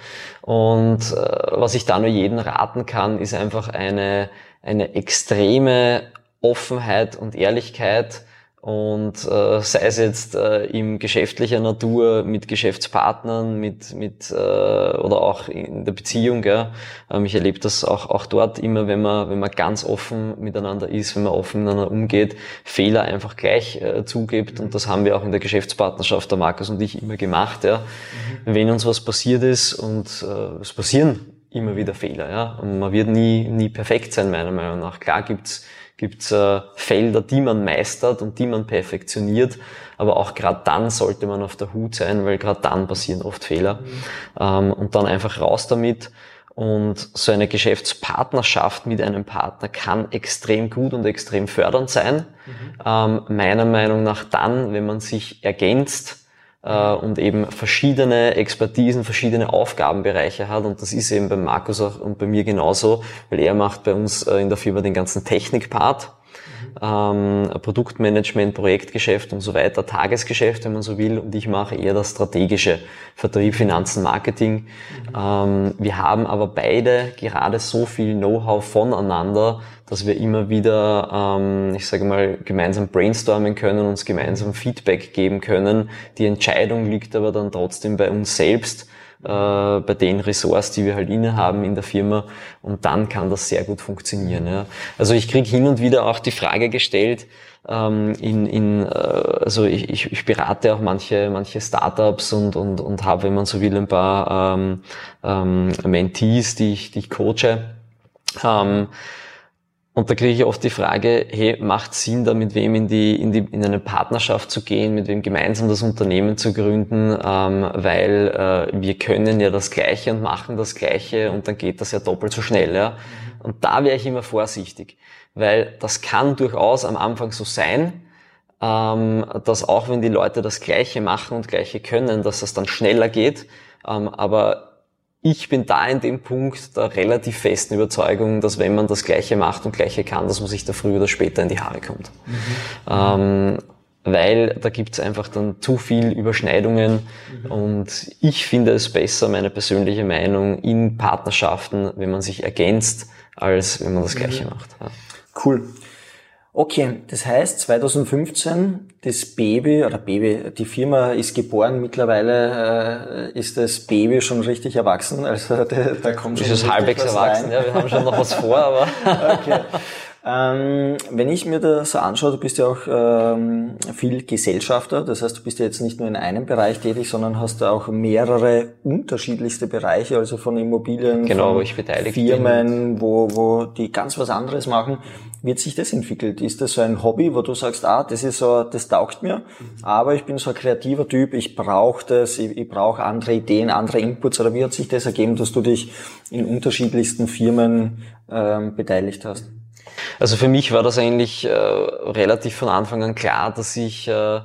Speaker 1: Und äh, was ich da nur jedem raten kann, ist einfach eine, eine extreme Offenheit und Ehrlichkeit und äh, sei es jetzt äh, im geschäftlicher Natur mit Geschäftspartnern, mit mit äh, oder auch in der Beziehung. Gell? Ähm, ich erlebe das auch auch dort immer, wenn man wenn man ganz offen miteinander ist, wenn man offen miteinander umgeht, Fehler einfach gleich äh, zugibt und das haben wir auch in der Geschäftspartnerschaft der Markus und ich immer gemacht. Ja? Mhm. Wenn uns was passiert ist und äh, es passieren immer wieder Fehler, ja, und man wird nie nie perfekt sein meiner Meinung nach. Klar gibt's gibt äh, Felder, die man meistert und die man perfektioniert. Aber auch gerade dann sollte man auf der Hut sein, weil gerade dann passieren oft Fehler. Mhm. Ähm, und dann einfach raus damit. Und so eine Geschäftspartnerschaft mit einem Partner kann extrem gut und extrem fördernd sein. Mhm. Ähm, meiner Meinung nach dann, wenn man sich ergänzt, äh, und eben verschiedene Expertisen, verschiedene Aufgabenbereiche hat. Und das ist eben bei Markus auch und bei mir genauso, weil er macht bei uns äh, in der Firma den ganzen Technikpart ähm, Produktmanagement, Projektgeschäft und so weiter, Tagesgeschäft, wenn man so will, und ich mache eher das strategische Vertrieb, Finanzen, Marketing. Mhm. Ähm, wir haben aber beide gerade so viel Know-how voneinander, dass wir immer wieder, ähm, ich sage mal, gemeinsam brainstormen können, uns gemeinsam Feedback geben können. Die Entscheidung liegt aber dann trotzdem bei uns selbst äh, bei den Ressorts, die wir halt innehaben in der Firma und dann kann das sehr gut funktionieren. Ja. Also ich kriege hin und wieder auch die Frage gestellt, ähm, in, in, äh, also ich, ich, ich berate auch manche, manche Startups und, und, und habe, wenn man so will, ein paar ähm, ähm, Mentees, die ich, die ich coache. Ähm, und da kriege ich oft die Frage, hey, macht Sinn, da mit wem in die, in die, in eine Partnerschaft zu gehen, mit wem gemeinsam das Unternehmen zu gründen, ähm, weil äh, wir können ja das Gleiche und machen das Gleiche und dann geht das ja doppelt so schnell, ja. Und da wäre ich immer vorsichtig, weil das kann durchaus am Anfang so sein, ähm, dass auch wenn die Leute das Gleiche machen und Gleiche können, dass das dann schneller geht, ähm, aber ich bin da in dem Punkt der relativ festen Überzeugung, dass wenn man das Gleiche macht und Gleiche kann, dass man sich da früher oder später in die Haare kommt. Mhm. Ähm, weil da gibt's einfach dann zu viel Überschneidungen mhm. und ich finde es besser, meine persönliche Meinung, in Partnerschaften, wenn man sich ergänzt, als wenn man das Gleiche mhm. macht. Ja.
Speaker 2: Cool. Okay, das heißt 2015 das Baby oder Baby, die Firma ist geboren, mittlerweile äh, ist das Baby schon richtig erwachsen, [laughs] also da, da kommt schon.
Speaker 1: Ist halbwegs erwachsen, rein. ja, wir haben schon noch was vor, aber. [laughs] [laughs] okay.
Speaker 2: Ähm, wenn ich mir das anschaue, du bist ja auch ähm, viel Gesellschafter, das heißt, du bist ja jetzt nicht nur in einem Bereich tätig, sondern hast da auch mehrere unterschiedlichste Bereiche, also von Immobilien,
Speaker 1: genau,
Speaker 2: von
Speaker 1: wo ich beteiligt
Speaker 2: Firmen,
Speaker 1: bin.
Speaker 2: wo, wo die ganz was anderes machen. Wie hat sich das entwickelt? Ist das so ein Hobby, wo du sagst, ah, das ist so, das taugt mir, aber ich bin so ein kreativer Typ, ich brauche das, ich, ich brauche andere Ideen, andere Inputs, oder wie hat sich das ergeben, dass du dich in unterschiedlichsten Firmen ähm, beteiligt hast?
Speaker 1: Also für mich war das eigentlich äh, relativ von Anfang an klar, dass ich, äh,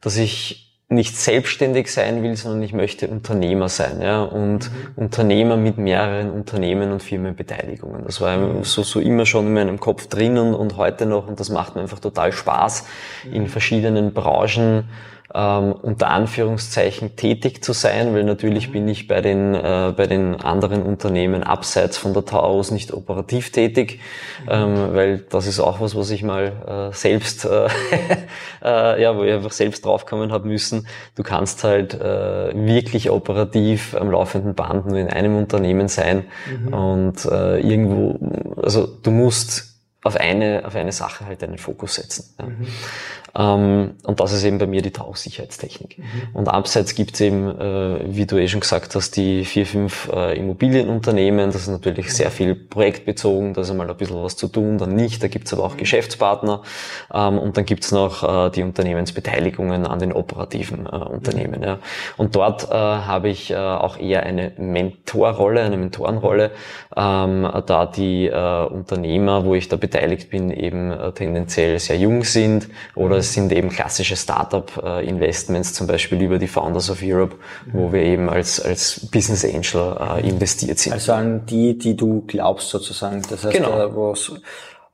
Speaker 1: dass ich nicht selbstständig sein will, sondern ich möchte Unternehmer sein, ja, und mhm. Unternehmer mit mehreren Unternehmen und Firmenbeteiligungen. Das war mhm. so, so immer schon in meinem Kopf drin und, und heute noch und das macht mir einfach total Spaß, mhm. in verschiedenen Branchen ähm, unter Anführungszeichen tätig zu sein, weil natürlich bin ich bei den, äh, bei den anderen Unternehmen abseits von der Taurus nicht operativ tätig, ähm, weil das ist auch was, was ich mal äh, selbst, äh, [laughs] äh, ja, wo ich einfach selbst draufkommen habe müssen. Du kannst halt äh, wirklich operativ am laufenden Band nur in einem Unternehmen sein mhm. und äh, irgendwo, also du musst auf eine, auf eine Sache halt einen Fokus setzen. Ja. Mhm. Ähm, und das ist eben bei mir die Tauchsicherheitstechnik. Mhm. Und abseits gibt es eben, äh, wie du eh schon gesagt hast, die vier, fünf äh, Immobilienunternehmen. Das ist natürlich mhm. sehr viel projektbezogen, da ist einmal ein bisschen was zu tun, dann nicht. Da gibt es aber auch mhm. Geschäftspartner. Ähm, und dann gibt es noch äh, die Unternehmensbeteiligungen an den operativen äh, Unternehmen. Mhm. Ja. Und dort äh, habe ich äh, auch eher eine Mentorrolle, eine Mentorenrolle, ähm, da die Unternehmer, wo ich da beteiligt bin, eben tendenziell sehr jung sind oder es sind eben klassische Startup-Investments, zum Beispiel über die Founders of Europe, wo wir eben als, als Business Angel äh, investiert sind.
Speaker 2: Also an die, die du glaubst sozusagen. Das heißt,
Speaker 1: genau.
Speaker 2: Äh, wo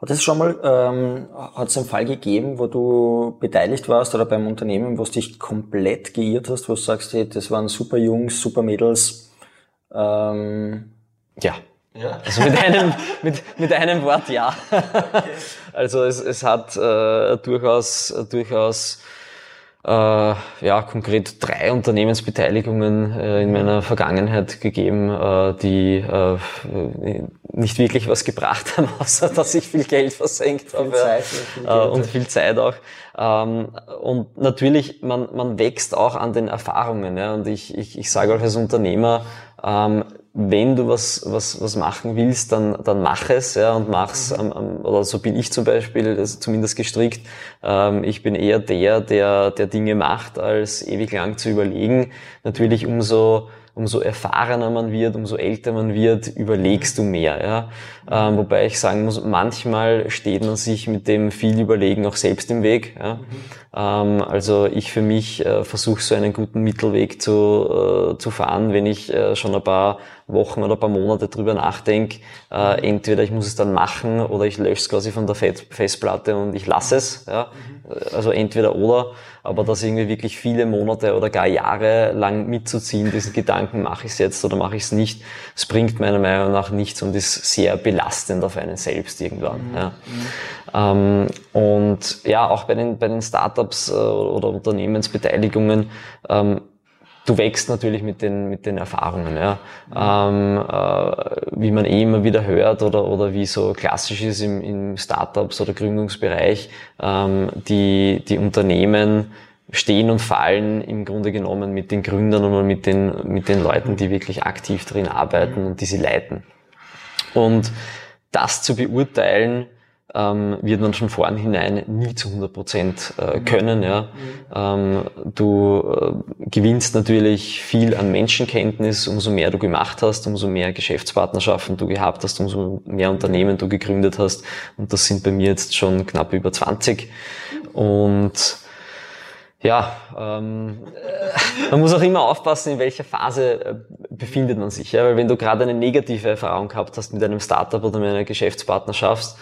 Speaker 2: hat es schon mal, ähm, hat es einen Fall gegeben, wo du beteiligt warst oder beim Unternehmen, wo du dich komplett geirrt hast, wo du sagst, hey, das waren super Jungs, super Mädels?
Speaker 1: Ähm, ja. Ja. Also mit einem, mit, mit einem Wort ja. Okay. Also es, es hat äh, durchaus, durchaus äh, ja, konkret drei Unternehmensbeteiligungen äh, in meiner Vergangenheit gegeben, äh, die äh, nicht wirklich was gebracht haben, [laughs] außer dass ich viel Geld versenkt habe Zeit, viel äh, und viel Zeit auch. Ähm, und natürlich, man, man wächst auch an den Erfahrungen. Ja, und ich, ich, ich sage auch als Unternehmer, ähm, wenn du was, was, was machen willst, dann, dann mach es, ja, und mach's, mhm. ähm, oder so bin ich zum Beispiel, zumindest gestrickt. Ähm, ich bin eher der, der, der Dinge macht, als ewig lang zu überlegen. Natürlich umso, umso erfahrener man wird, umso älter man wird, überlegst du mehr, ja. Ähm, wobei ich sagen muss, manchmal steht man sich mit dem viel Überlegen auch selbst im Weg, ja. Ähm, also ich für mich äh, versuche so einen guten Mittelweg zu, äh, zu fahren, wenn ich äh, schon ein paar Wochen oder ein paar Monate drüber nachdenke. Äh, entweder ich muss es dann machen oder ich lösche es quasi von der Festplatte und ich lasse es. Ja? Also entweder oder. Aber das irgendwie wirklich viele Monate oder gar Jahre lang mitzuziehen, diesen Gedanken, mache ich es jetzt oder mache ich es nicht, es bringt meiner Meinung nach nichts und ist sehr belastend auf einen selbst irgendwann. Mhm. Ja. Ähm, und ja, auch bei den, bei den Startups äh, oder Unternehmensbeteiligungen, ähm, du wächst natürlich mit den, mit den Erfahrungen, ja. Ähm, äh, wie man eh immer wieder hört oder, oder wie so klassisch ist im, im Startups oder Gründungsbereich, ähm, die, die Unternehmen stehen und fallen im Grunde genommen mit den Gründern und mit den, mit den Leuten, die wirklich aktiv drin arbeiten und die sie leiten. Und das zu beurteilen, ähm, wird man schon vornhinein nie zu 100 Prozent äh, können. Ja. Ähm, du äh, gewinnst natürlich viel an Menschenkenntnis, umso mehr du gemacht hast, umso mehr Geschäftspartnerschaften du gehabt hast, umso mehr Unternehmen du gegründet hast. Und das sind bei mir jetzt schon knapp über 20. Und ja, ähm, äh, [laughs] man muss auch immer aufpassen, in welcher Phase äh, befindet man sich. Ja? Weil wenn du gerade eine negative Erfahrung gehabt hast mit einem Startup oder mit einer Geschäftspartnerschaft,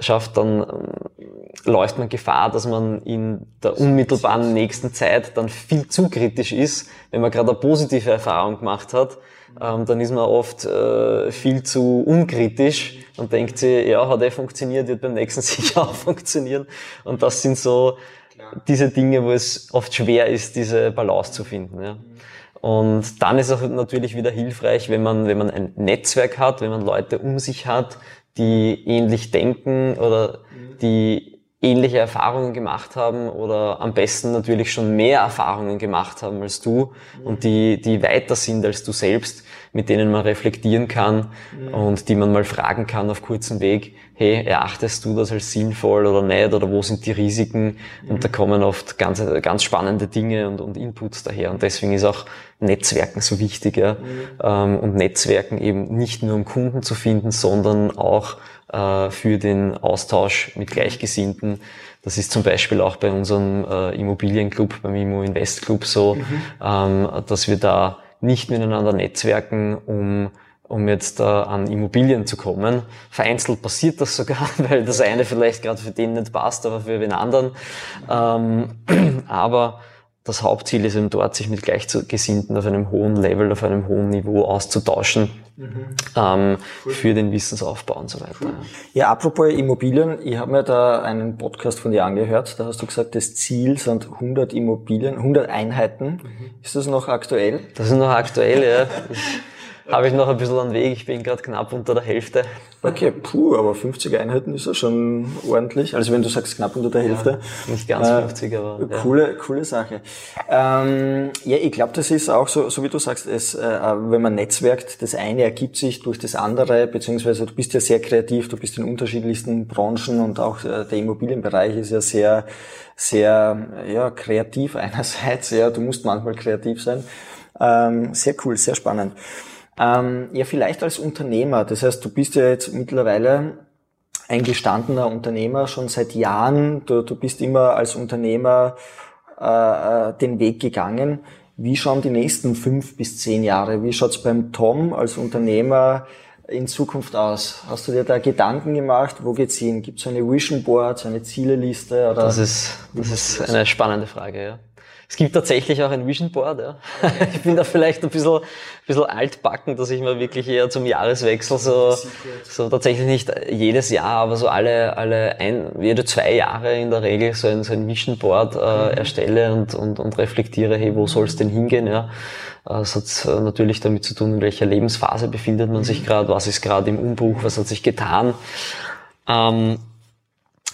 Speaker 1: schafft, dann ähm, läuft man Gefahr, dass man in der unmittelbaren nächsten Zeit dann viel zu kritisch ist. Wenn man gerade eine positive Erfahrung gemacht hat, ähm, dann ist man oft äh, viel zu unkritisch und denkt sich, ja, hat eh funktioniert, wird beim nächsten [laughs] sicher auch funktionieren. Und das sind so diese Dinge, wo es oft schwer ist, diese Balance zu finden. Ja. Und dann ist auch natürlich wieder hilfreich, wenn man, wenn man ein Netzwerk hat, wenn man Leute um sich hat, die ähnlich denken oder die ähnliche Erfahrungen gemacht haben oder am besten natürlich schon mehr Erfahrungen gemacht haben als du und die, die weiter sind als du selbst, mit denen man reflektieren kann mhm. und die man mal fragen kann auf kurzem Weg, hey, erachtest du das als sinnvoll oder nicht oder wo sind die Risiken? Mhm. Und da kommen oft ganz, ganz spannende Dinge und, und Inputs daher und deswegen ist auch Netzwerken so wichtig ja? Mhm. Ähm, und Netzwerken eben nicht nur um Kunden zu finden, sondern auch äh, für den Austausch mit Gleichgesinnten. Das ist zum Beispiel auch bei unserem äh, Immobilienclub, beim Immo Invest Club so, mhm. ähm, dass wir da nicht miteinander netzwerken, um um jetzt äh, an Immobilien zu kommen. Vereinzelt passiert das sogar, [laughs] weil das eine vielleicht gerade für den nicht passt, aber für den anderen. Ähm, [clears throat] aber das Hauptziel ist eben dort, sich mit Gleichgesinnten auf einem hohen Level, auf einem hohen Niveau auszutauschen mhm. ähm, cool. für den Wissensaufbau und so weiter. Cool.
Speaker 2: Ja, apropos Immobilien, ich habe mir da einen Podcast von dir angehört, da hast du gesagt, das Ziel sind 100 Immobilien, 100 Einheiten. Mhm. Ist das noch aktuell?
Speaker 1: Das ist noch aktuell, ja. [laughs] habe ich noch ein bisschen an Weg. Ich bin gerade knapp unter der Hälfte.
Speaker 2: Okay, puh, aber 50 Einheiten ist ja schon ordentlich. Also wenn du sagst knapp unter der Hälfte.
Speaker 1: Ja, nicht ganz 50, äh, aber.
Speaker 2: Ja. Coole, coole Sache. Ähm, ja, ich glaube, das ist auch so, so wie du sagst, es, äh, wenn man netzwerkt, das eine ergibt sich durch das andere, beziehungsweise du bist ja sehr kreativ, du bist in unterschiedlichsten Branchen und auch äh, der Immobilienbereich ist ja sehr, sehr ja, kreativ [laughs] einerseits. Ja, du musst manchmal kreativ sein. Ähm, sehr cool, sehr spannend. Ähm, ja, vielleicht als Unternehmer. Das heißt, du bist ja jetzt mittlerweile ein gestandener Unternehmer schon seit Jahren. Du, du bist immer als Unternehmer äh, äh den Weg gegangen. Wie schauen die nächsten fünf bis zehn Jahre? Wie schaut's beim Tom als Unternehmer in Zukunft aus? Hast du dir da Gedanken gemacht? Wo geht's hin? Gibt's so eine Vision Board, so eine Zieleliste?
Speaker 1: Oder? Das ist, das ist eine spannende Frage, ja. Es gibt tatsächlich auch ein Vision Board. Ja. [laughs] Ich bin da vielleicht ein bisschen, ein bisschen altbacken, dass ich mir wirklich eher zum Jahreswechsel so, so tatsächlich nicht jedes Jahr, aber so alle, alle ein, jede zwei Jahre in der Regel so ein, so ein Vision Board äh, mhm. erstelle und, und, und reflektiere, hey, wo soll es denn hingehen? Ja. Es hat natürlich damit zu tun, in welcher Lebensphase befindet man sich mhm. gerade, was ist gerade im Umbruch, was hat sich getan. Ähm,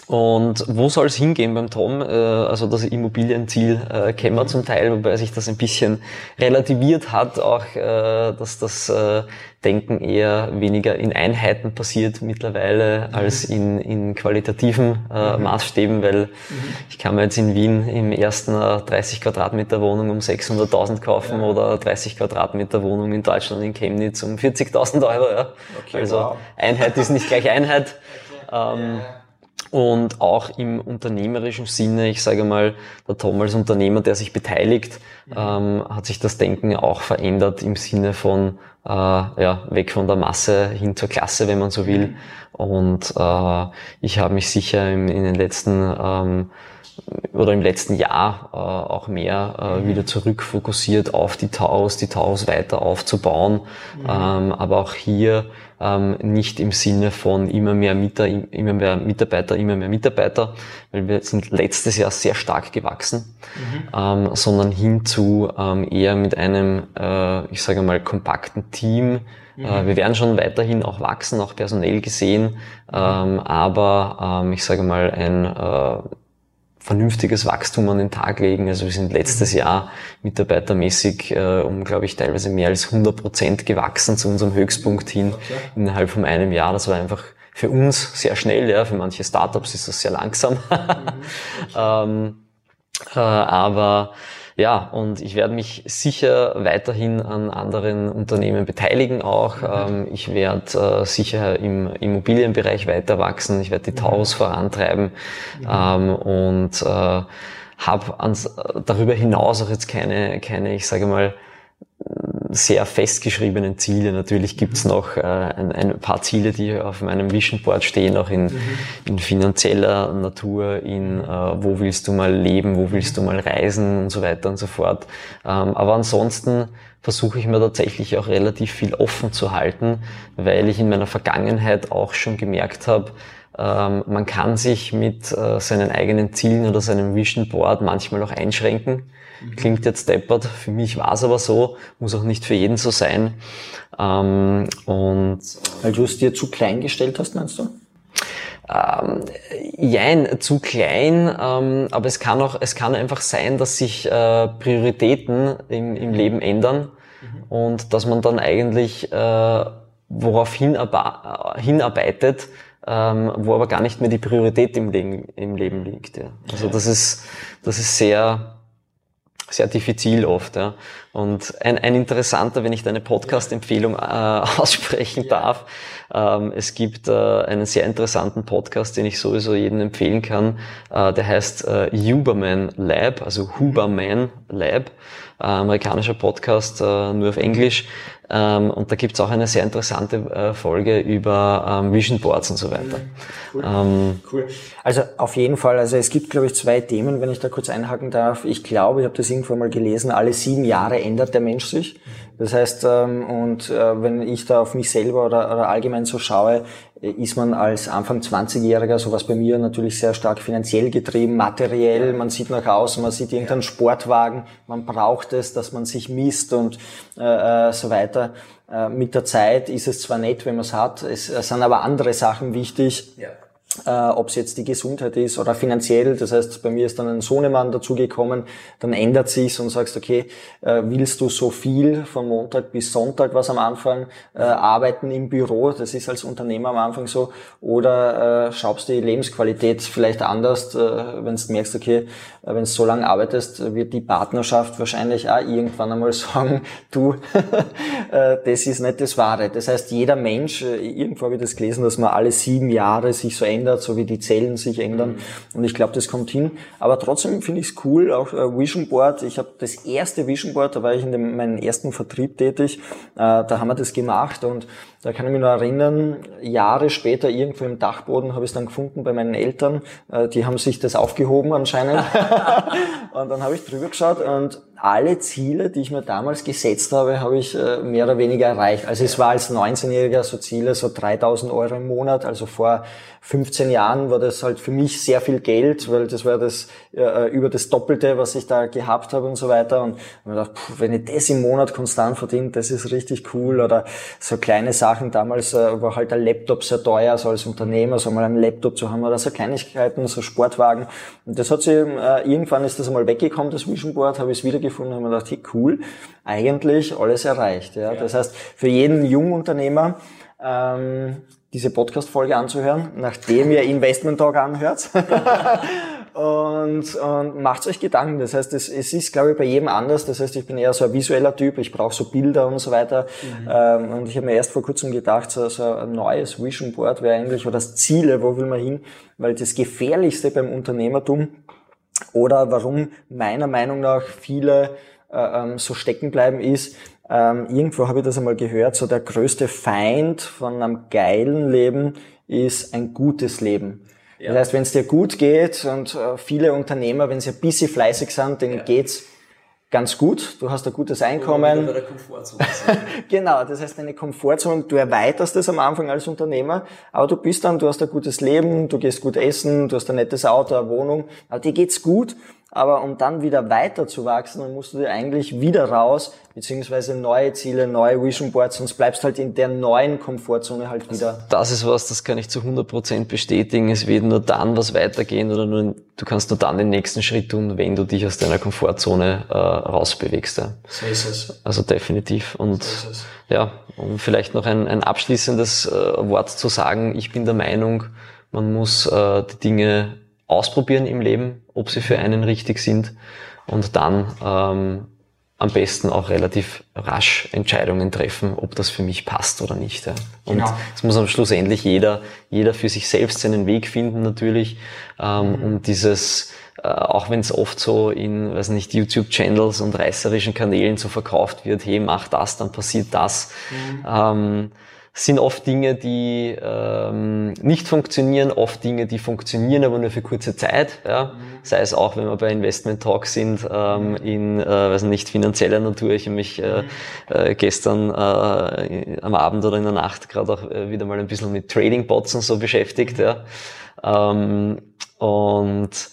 Speaker 1: und wo soll es hingehen beim Tom? Äh, also das Immobilienziel äh, kennen wir zum Teil, wobei sich das ein bisschen relativiert hat, auch äh, dass das äh, Denken eher weniger in Einheiten passiert mittlerweile mhm. als in, in qualitativen mhm. Maßstäben, weil mhm. ich kann mir jetzt in Wien im ersten 30 Quadratmeter Wohnung um 600.000 kaufen ja. oder 30 Quadratmeter Wohnung in Deutschland in Chemnitz um 40.000 Euro. Ja. Okay, also wow. Einheit ist nicht gleich Einheit. [laughs] Ähm, und auch im unternehmerischen Sinne, ich sage mal, der Tom als Unternehmer, der sich beteiligt, mhm. ähm, hat sich das Denken auch verändert im Sinne von äh, ja, weg von der Masse hin zur Klasse, wenn man so will. Mhm. Und äh, ich habe mich sicher in, in den letzten ähm, oder im letzten Jahr äh, auch mehr äh, mhm. wieder zurückfokussiert auf die Taus, die Taus weiter aufzubauen. Mhm. Ähm, aber auch hier ähm, nicht im Sinne von immer mehr, Mieter, immer mehr Mitarbeiter, immer mehr Mitarbeiter, weil wir sind letztes Jahr sehr stark gewachsen, mhm. ähm, sondern hinzu ähm, eher mit einem, äh, ich sage mal, kompakten Team. Äh, mhm. wir werden schon weiterhin auch wachsen, auch personell gesehen, ähm, aber ähm, ich sage mal ein äh, vernünftiges Wachstum an den Tag legen. Also wir sind letztes mhm. Jahr mitarbeitermäßig äh, um, glaube ich, teilweise mehr als 100 Prozent gewachsen zu unserem Höchstpunkt hin okay. innerhalb von einem Jahr. Das war einfach für uns sehr schnell, ja. Für manche Startups ist das sehr langsam. Mhm. [laughs] Ähm, äh, aber ja, und ich werde mich sicher weiterhin an anderen Unternehmen beteiligen auch. Mhm. Ähm, ich werde äh, sicher im Immobilienbereich weiter wachsen. Ich werde die mhm. Taus vorantreiben mhm. ähm, und äh, habe darüber hinaus auch jetzt keine, keine, ich sage mal, sehr festgeschriebenen Ziele. Natürlich gibt's mhm. noch äh, ein, ein, paar Ziele, die auf meinem Vision Board stehen, auch in, mhm. in finanzieller Natur, in äh, wo willst du mal leben, wo willst du mal reisen und so weiter und so fort. Ähm, aber ansonsten versuche ich mir tatsächlich auch relativ viel offen zu halten, weil ich in meiner Vergangenheit auch schon gemerkt habe, ähm, man kann sich mit äh, seinen eigenen Zielen oder seinem Vision Board manchmal auch einschränken. Mhm. Klingt jetzt deppert, für mich war es aber so, muss auch nicht für jeden so sein.
Speaker 2: Ähm, und Weil du es dir zu klein gestellt hast, meinst du?
Speaker 1: Ähm, jein, zu klein, ähm, aber es kann auch, es kann einfach sein, dass sich äh, Prioritäten im, im Leben ändern mhm. und dass man dann eigentlich äh, worauf hinarbeitet, ähm, wo aber gar nicht mehr die Priorität im Leben, im Leben liegt. Ja. Also das ist, das ist sehr, sehr diffizil oft. Ja. Und ein, ein interessanter, wenn ich deine Podcast-Empfehlung äh, [laughs] aussprechen darf, ähm, es gibt äh, einen sehr interessanten Podcast, den ich sowieso jedem empfehlen kann. Äh, der heißt äh, Huberman Lab, also Huberman Lab, äh, amerikanischer Podcast, äh, nur auf Englisch. Ähm, und da gibt's auch eine sehr interessante äh, Folge über ähm, Vision Boards und so weiter.
Speaker 2: Cool. Ähm, cool. Also auf jeden Fall, also es gibt, glaube ich, zwei Themen, wenn ich da kurz einhaken darf. Ich glaube, ich habe das irgendwann mal gelesen, alle sieben Jahre ändert der Mensch sich. Das heißt, ähm, und äh, wenn ich da auf mich selber oder, oder allgemein so schaue, äh, ist man als Anfang 20-Jähriger, sowas bei mir natürlich sehr stark finanziell getrieben, materiell, man sieht nach außen, man sieht irgendeinen Sportwagen, man braucht es, dass man sich misst und äh, äh, so weiter. Äh, mit der Zeit ist es zwar nett, wenn man es hat, es, es sind aber andere Sachen wichtig. Ja äh, ob es jetzt die Gesundheit ist oder finanziell. Das heißt, bei mir ist dann ein Sohnemann dazugekommen, dann ändert sich's und sagst, okay, äh, willst du so viel von Montag bis Sonntag, was am Anfang äh, arbeiten im Büro, das ist als Unternehmer am Anfang so, oder äh, schaust die Lebensqualität vielleicht anders, äh, wenn du merkst, okay, äh, wenn du so lange arbeitest, wird die Partnerschaft wahrscheinlich auch irgendwann einmal [laughs] sagen, du, [laughs] äh, das ist nicht das Wahre. Das heißt, jeder Mensch, äh, irgendwo habe ich das gelesen, dass man alle sieben Jahre sich so ändert, ändert, so wie die Zellen sich ändern. Und ich glaube, das kommt hin. Aber trotzdem finde ich es cool, auch äh, Vision Board. Ich habe das erste Vision Board, da war ich in dem, meinem ersten Vertrieb tätig, äh, da haben wir das gemacht und da kann ich mich noch erinnern, Jahre später irgendwo im Dachboden habe ich es dann gefunden bei meinen Eltern. Äh, die haben sich das aufgehoben anscheinend. [laughs] und dann habe ich drüber geschaut und alle Ziele, die ich mir damals gesetzt habe, habe ich äh, mehr oder weniger erreicht. Also es war als 19-Jähriger so Ziele, so 3000 Euro im Monat. Also vor 15 Jahren war das halt für mich sehr viel Geld, weil das war das äh, über das Doppelte, was ich da gehabt habe und so weiter. Und ich mir gedacht, wenn ich das im Monat konstant verdiene, das ist richtig cool. Oder so kleine Sachen. Damals äh, war halt ein Laptop sehr teuer, so als Unternehmer, so mal einen Laptop zu haben oder so Kleinigkeiten, so Sportwagen. Und das hat sich, äh, irgendwann ist das einmal weggekommen, das Vision Board, habe ich es wiedergefunden und gedacht, hey cool, eigentlich alles erreicht. Ja. ja. Das heißt, für jeden Jungunternehmer, ähm, diese Podcast-Folge anzuhören, nachdem ihr Investment Talk anhört. [laughs] und, und macht euch Gedanken. Das heißt, es, es ist, glaube ich, bei jedem anders. Das heißt, ich bin eher so ein visueller Typ, ich brauche so Bilder und so weiter. Mhm. Ähm, und ich habe mir erst vor kurzem gedacht, so, so ein neues Vision Board wäre eigentlich, oder das Ziele, wo will man hin? Weil das Gefährlichste beim Unternehmertum oder warum meiner Meinung nach viele äh, ähm, so stecken bleiben, ist, ähm, irgendwo habe ich das einmal gehört, so der größte Feind von einem geilen Leben ist ein gutes Leben. Ja. Das heißt, wenn es dir gut geht und äh, viele Unternehmer, wenn sie ein bisschen fleißig sind, denen ja. geht's ganz gut. Du hast ein gutes Einkommen. [laughs] Genau, das heißt eine Komfortzone. Du erweiterst das am Anfang als Unternehmer, aber du bist dann, du hast ein gutes Leben, du gehst gut essen, du hast ein nettes Auto, eine Wohnung, aber dir geht's gut aber um dann wieder weiter zu wachsen, dann musst du dir eigentlich wieder raus, beziehungsweise neue Ziele, neue Vision Boards, sonst bleibst halt in der neuen Komfortzone halt wieder. Also
Speaker 1: das ist was, das kann ich zu 100% bestätigen. Es wird nur dann was weitergehen oder nur, du kannst nur dann den nächsten Schritt tun, wenn du dich aus deiner Komfortzone äh, rausbewegst. Ja. So ist es. Also definitiv. Und so ja, um vielleicht noch ein, ein abschließendes äh, Wort zu sagen, ich bin der Meinung, man muss äh, die Dinge ausprobieren im Leben, ob sie für einen richtig sind und dann ähm, am besten auch relativ rasch Entscheidungen treffen, ob das für mich passt oder nicht. Ja. Und genau. es muss am schlussendlich jeder, jeder für sich selbst seinen Weg finden natürlich. Ähm, mhm. Und dieses, äh, auch wenn es oft so in, weiß nicht, YouTube-Channels und reißerischen Kanälen so verkauft wird, hey, mach das, dann passiert das. Mhm. Ähm, sind oft Dinge, die ähm, nicht funktionieren, oft Dinge, die funktionieren, aber nur für kurze Zeit. Ja? Sei es auch, wenn wir bei Investment Talks sind, ähm, in, äh, weiß nicht, finanzieller Natur. Ich habe mich äh, äh, gestern äh, am Abend oder in der Nacht gerade auch äh, wieder mal ein bisschen mit Trading Bots und so beschäftigt. Ja? Ähm, und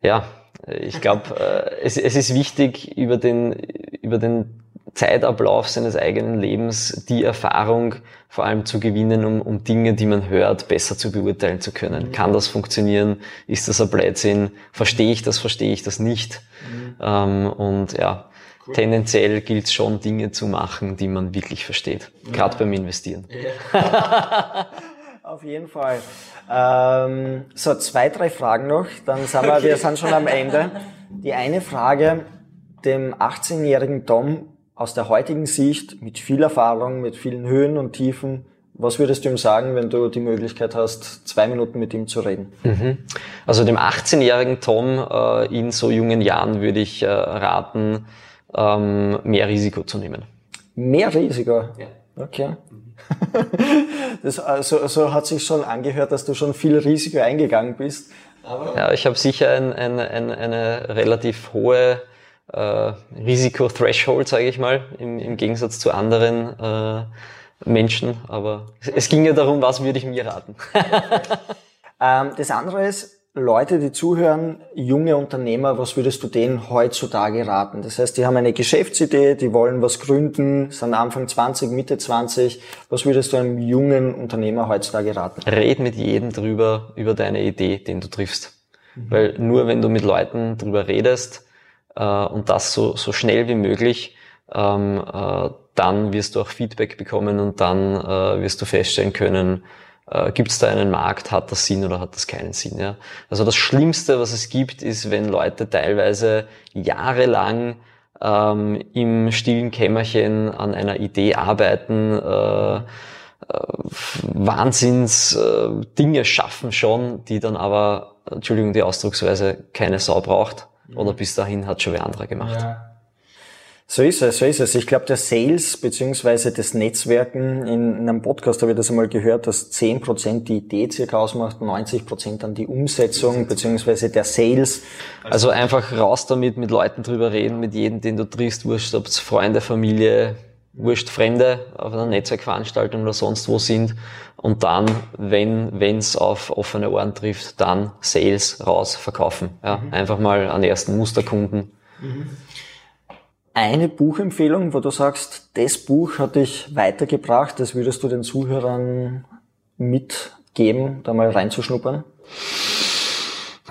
Speaker 1: ja, ich glaube, äh, es, es ist wichtig, über den, über den Zeitablauf seines eigenen Lebens die Erfahrung vor allem zu gewinnen, um, um Dinge, die man hört, besser zu beurteilen zu können. Mhm. Kann das funktionieren? Ist das ein Blödsinn? Verstehe ich das? Verstehe ich das nicht? Mhm. Ähm, und ja, cool. tendenziell gilt es schon, Dinge zu machen, die man wirklich versteht. Ja. Gerade beim Investieren.
Speaker 2: Ja. [laughs] Auf jeden Fall. Ähm, so, zwei, drei Fragen noch, dann sind wir, okay. wir sind schon am Ende. Die eine Frage, dem 18-jährigen Tom aus der heutigen Sicht, mit viel Erfahrung, mit vielen Höhen und Tiefen, was würdest du ihm sagen, wenn du die Möglichkeit hast, zwei Minuten mit ihm zu reden?
Speaker 1: Mhm. Also dem 18-jährigen Tom äh, in so jungen Jahren würde ich äh, raten, ähm, mehr Risiko zu nehmen.
Speaker 2: Mehr Risiko? Ja. Okay. [laughs] Das, also, so hat sich schon angehört, dass du schon viel Risiko eingegangen bist.
Speaker 1: Aber ja, ich habe sicher ein, ein, ein, eine relativ hohe äh, Risiko-Threshold, sage ich mal, im, im Gegensatz zu anderen äh, Menschen. Aber es ging ja darum, was würde ich mir raten. [laughs]
Speaker 2: ähm, das andere ist, Leute, die zuhören, junge Unternehmer, was würdest du denen heutzutage raten? Das heißt, die haben eine Geschäftsidee, die wollen was gründen, sind Anfang 20, Mitte 20. Was würdest du einem jungen Unternehmer heutzutage raten?
Speaker 1: Red mit jedem drüber, über deine Idee, den du triffst. Mhm. Weil nur wenn du mit Leuten drüber redest, und das so, so schnell wie möglich, ähm, äh, dann wirst du auch Feedback bekommen und dann äh, wirst du feststellen können, äh, gibt es da einen Markt, hat das Sinn oder hat das keinen Sinn. Ja? Also das Schlimmste, was es gibt, ist, wenn Leute teilweise jahrelang ähm, im stillen Kämmerchen an einer Idee arbeiten, äh, äh, Wahnsinns äh, Dinge schaffen schon, die dann aber, Entschuldigung die Ausdrucksweise, keine Sau braucht oder bis dahin hat schon wer andere gemacht. Ja.
Speaker 2: So ist es, so ist es. Ich glaube, der Sales beziehungsweise das Netzwerken, in, einem Podcast habe ich das einmal gehört, dass 10% die Idee circa ausmacht, 90% dann die Umsetzung beziehungsweise der Sales.
Speaker 1: Also einfach raus damit, mit Leuten drüber reden, mit jedem, den du triffst, wurscht, ob es Freunde, Familie, wurscht Fremde auf einer Netzwerkveranstaltung oder sonst wo sind. Und dann, wenn es auf offene Ohren trifft, dann Sales raus verkaufen. Ja, mhm. Einfach mal an ersten Musterkunden. Mhm.
Speaker 2: Eine Buchempfehlung, wo du sagst, das Buch hat dich weitergebracht, das würdest du den Zuhörern mitgeben, da mal reinzuschnuppern?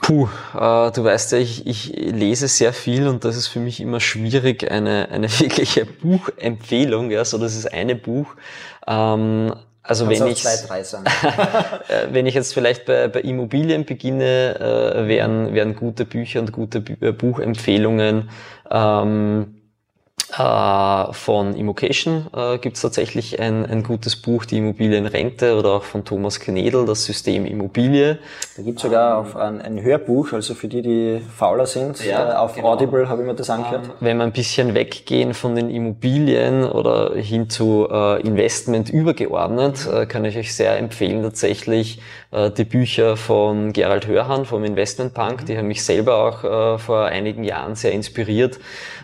Speaker 1: Puh, äh, du weißt ja, ich, ich lese sehr viel und das ist für mich immer schwierig, eine, eine [laughs] wirkliche Buchempfehlung, ja, so das ist eine Buch. Ähm, also wenn ich, [laughs] äh, wenn ich jetzt vielleicht bei, bei Immobilien beginne, äh, wären, wären gute Bücher und gute äh, Buchempfehlungen ähm, äh, von Immocation äh, gibt es tatsächlich ein, ein gutes Buch, die Immobilienrente, oder auch von Thomas Knedel, das System Immobilie.
Speaker 2: Da gibt es sogar auf ein, ein, Hörbuch, also für die, die fauler sind. Ja, äh, auf genau. Audible habe ich mir das angehört.
Speaker 1: Wenn wir ein bisschen weggehen von den Immobilien oder hin zu äh, Investment übergeordnet, äh, kann ich euch sehr empfehlen, tatsächlich die Bücher von Gerald Hörhan vom Investment Punk. Die haben mich selber auch äh, vor einigen Jahren sehr inspiriert.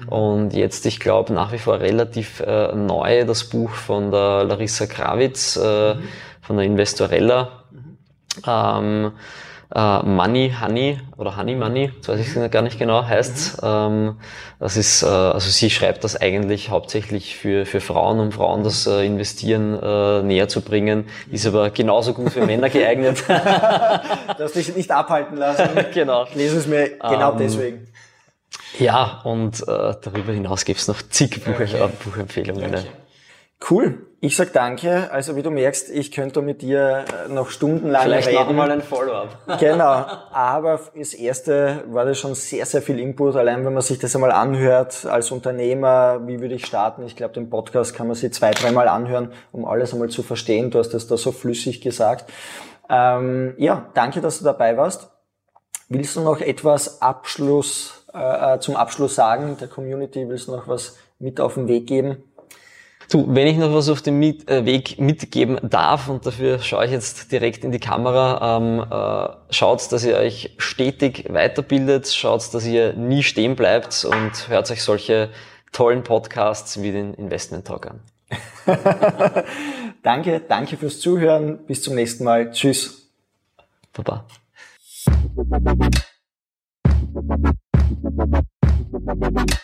Speaker 1: Und jetzt, ich glaube, nach wie vor relativ äh, neu, das Buch von der Larissa Krawitz, äh, mhm. von der Investorella. Mhm. Ähm, äh, Money Honey oder Honey Money, das weiß ich gar nicht genau, heißt. Mhm. Ähm, das ist, äh, also sie schreibt das eigentlich hauptsächlich für, für Frauen, um Frauen das äh, Investieren äh, näher zu bringen, ist aber genauso gut für Männer geeignet. [laughs]
Speaker 2: du hast dich nicht abhalten lassen. [laughs] genau. Ich lese es mir genau ähm, deswegen.
Speaker 1: Ja, und äh, darüber hinaus gibt es noch zig Buch okay. Buchempfehlungen. Okay.
Speaker 2: Cool. Ich sag danke. Also wie du merkst, ich könnte mit dir äh, noch stundenlang
Speaker 1: Vielleicht
Speaker 2: reden.
Speaker 1: Vielleicht mal ein Follow-up. [laughs]
Speaker 2: genau. Aber das erste war das schon sehr, sehr viel Input. Allein wenn man sich das einmal anhört als Unternehmer, wie würde ich starten? Ich glaube, den Podcast kann man sich zwei, dreimal anhören, um alles einmal zu verstehen. Du hast das da so flüssig gesagt. Ähm, ja, danke, dass du dabei warst. Willst du noch etwas Abschluss, äh, äh zum Abschluss sagen? Der Community willst du noch was mit auf den Weg geben?
Speaker 1: Du, wenn ich noch was auf dem mit, äh, Weg mitgeben darf, und dafür schaue ich jetzt direkt in die Kamera, ähm, äh, schaut, dass ihr euch stetig weiterbildet, schaut, dass ihr nie stehen bleibt und hört euch solche tollen Podcasts wie den Investment Talk an. [laughs]
Speaker 2: danke, danke fürs Zuhören. Bis zum nächsten Mal. Tschüss.
Speaker 1: Baba. Thank you.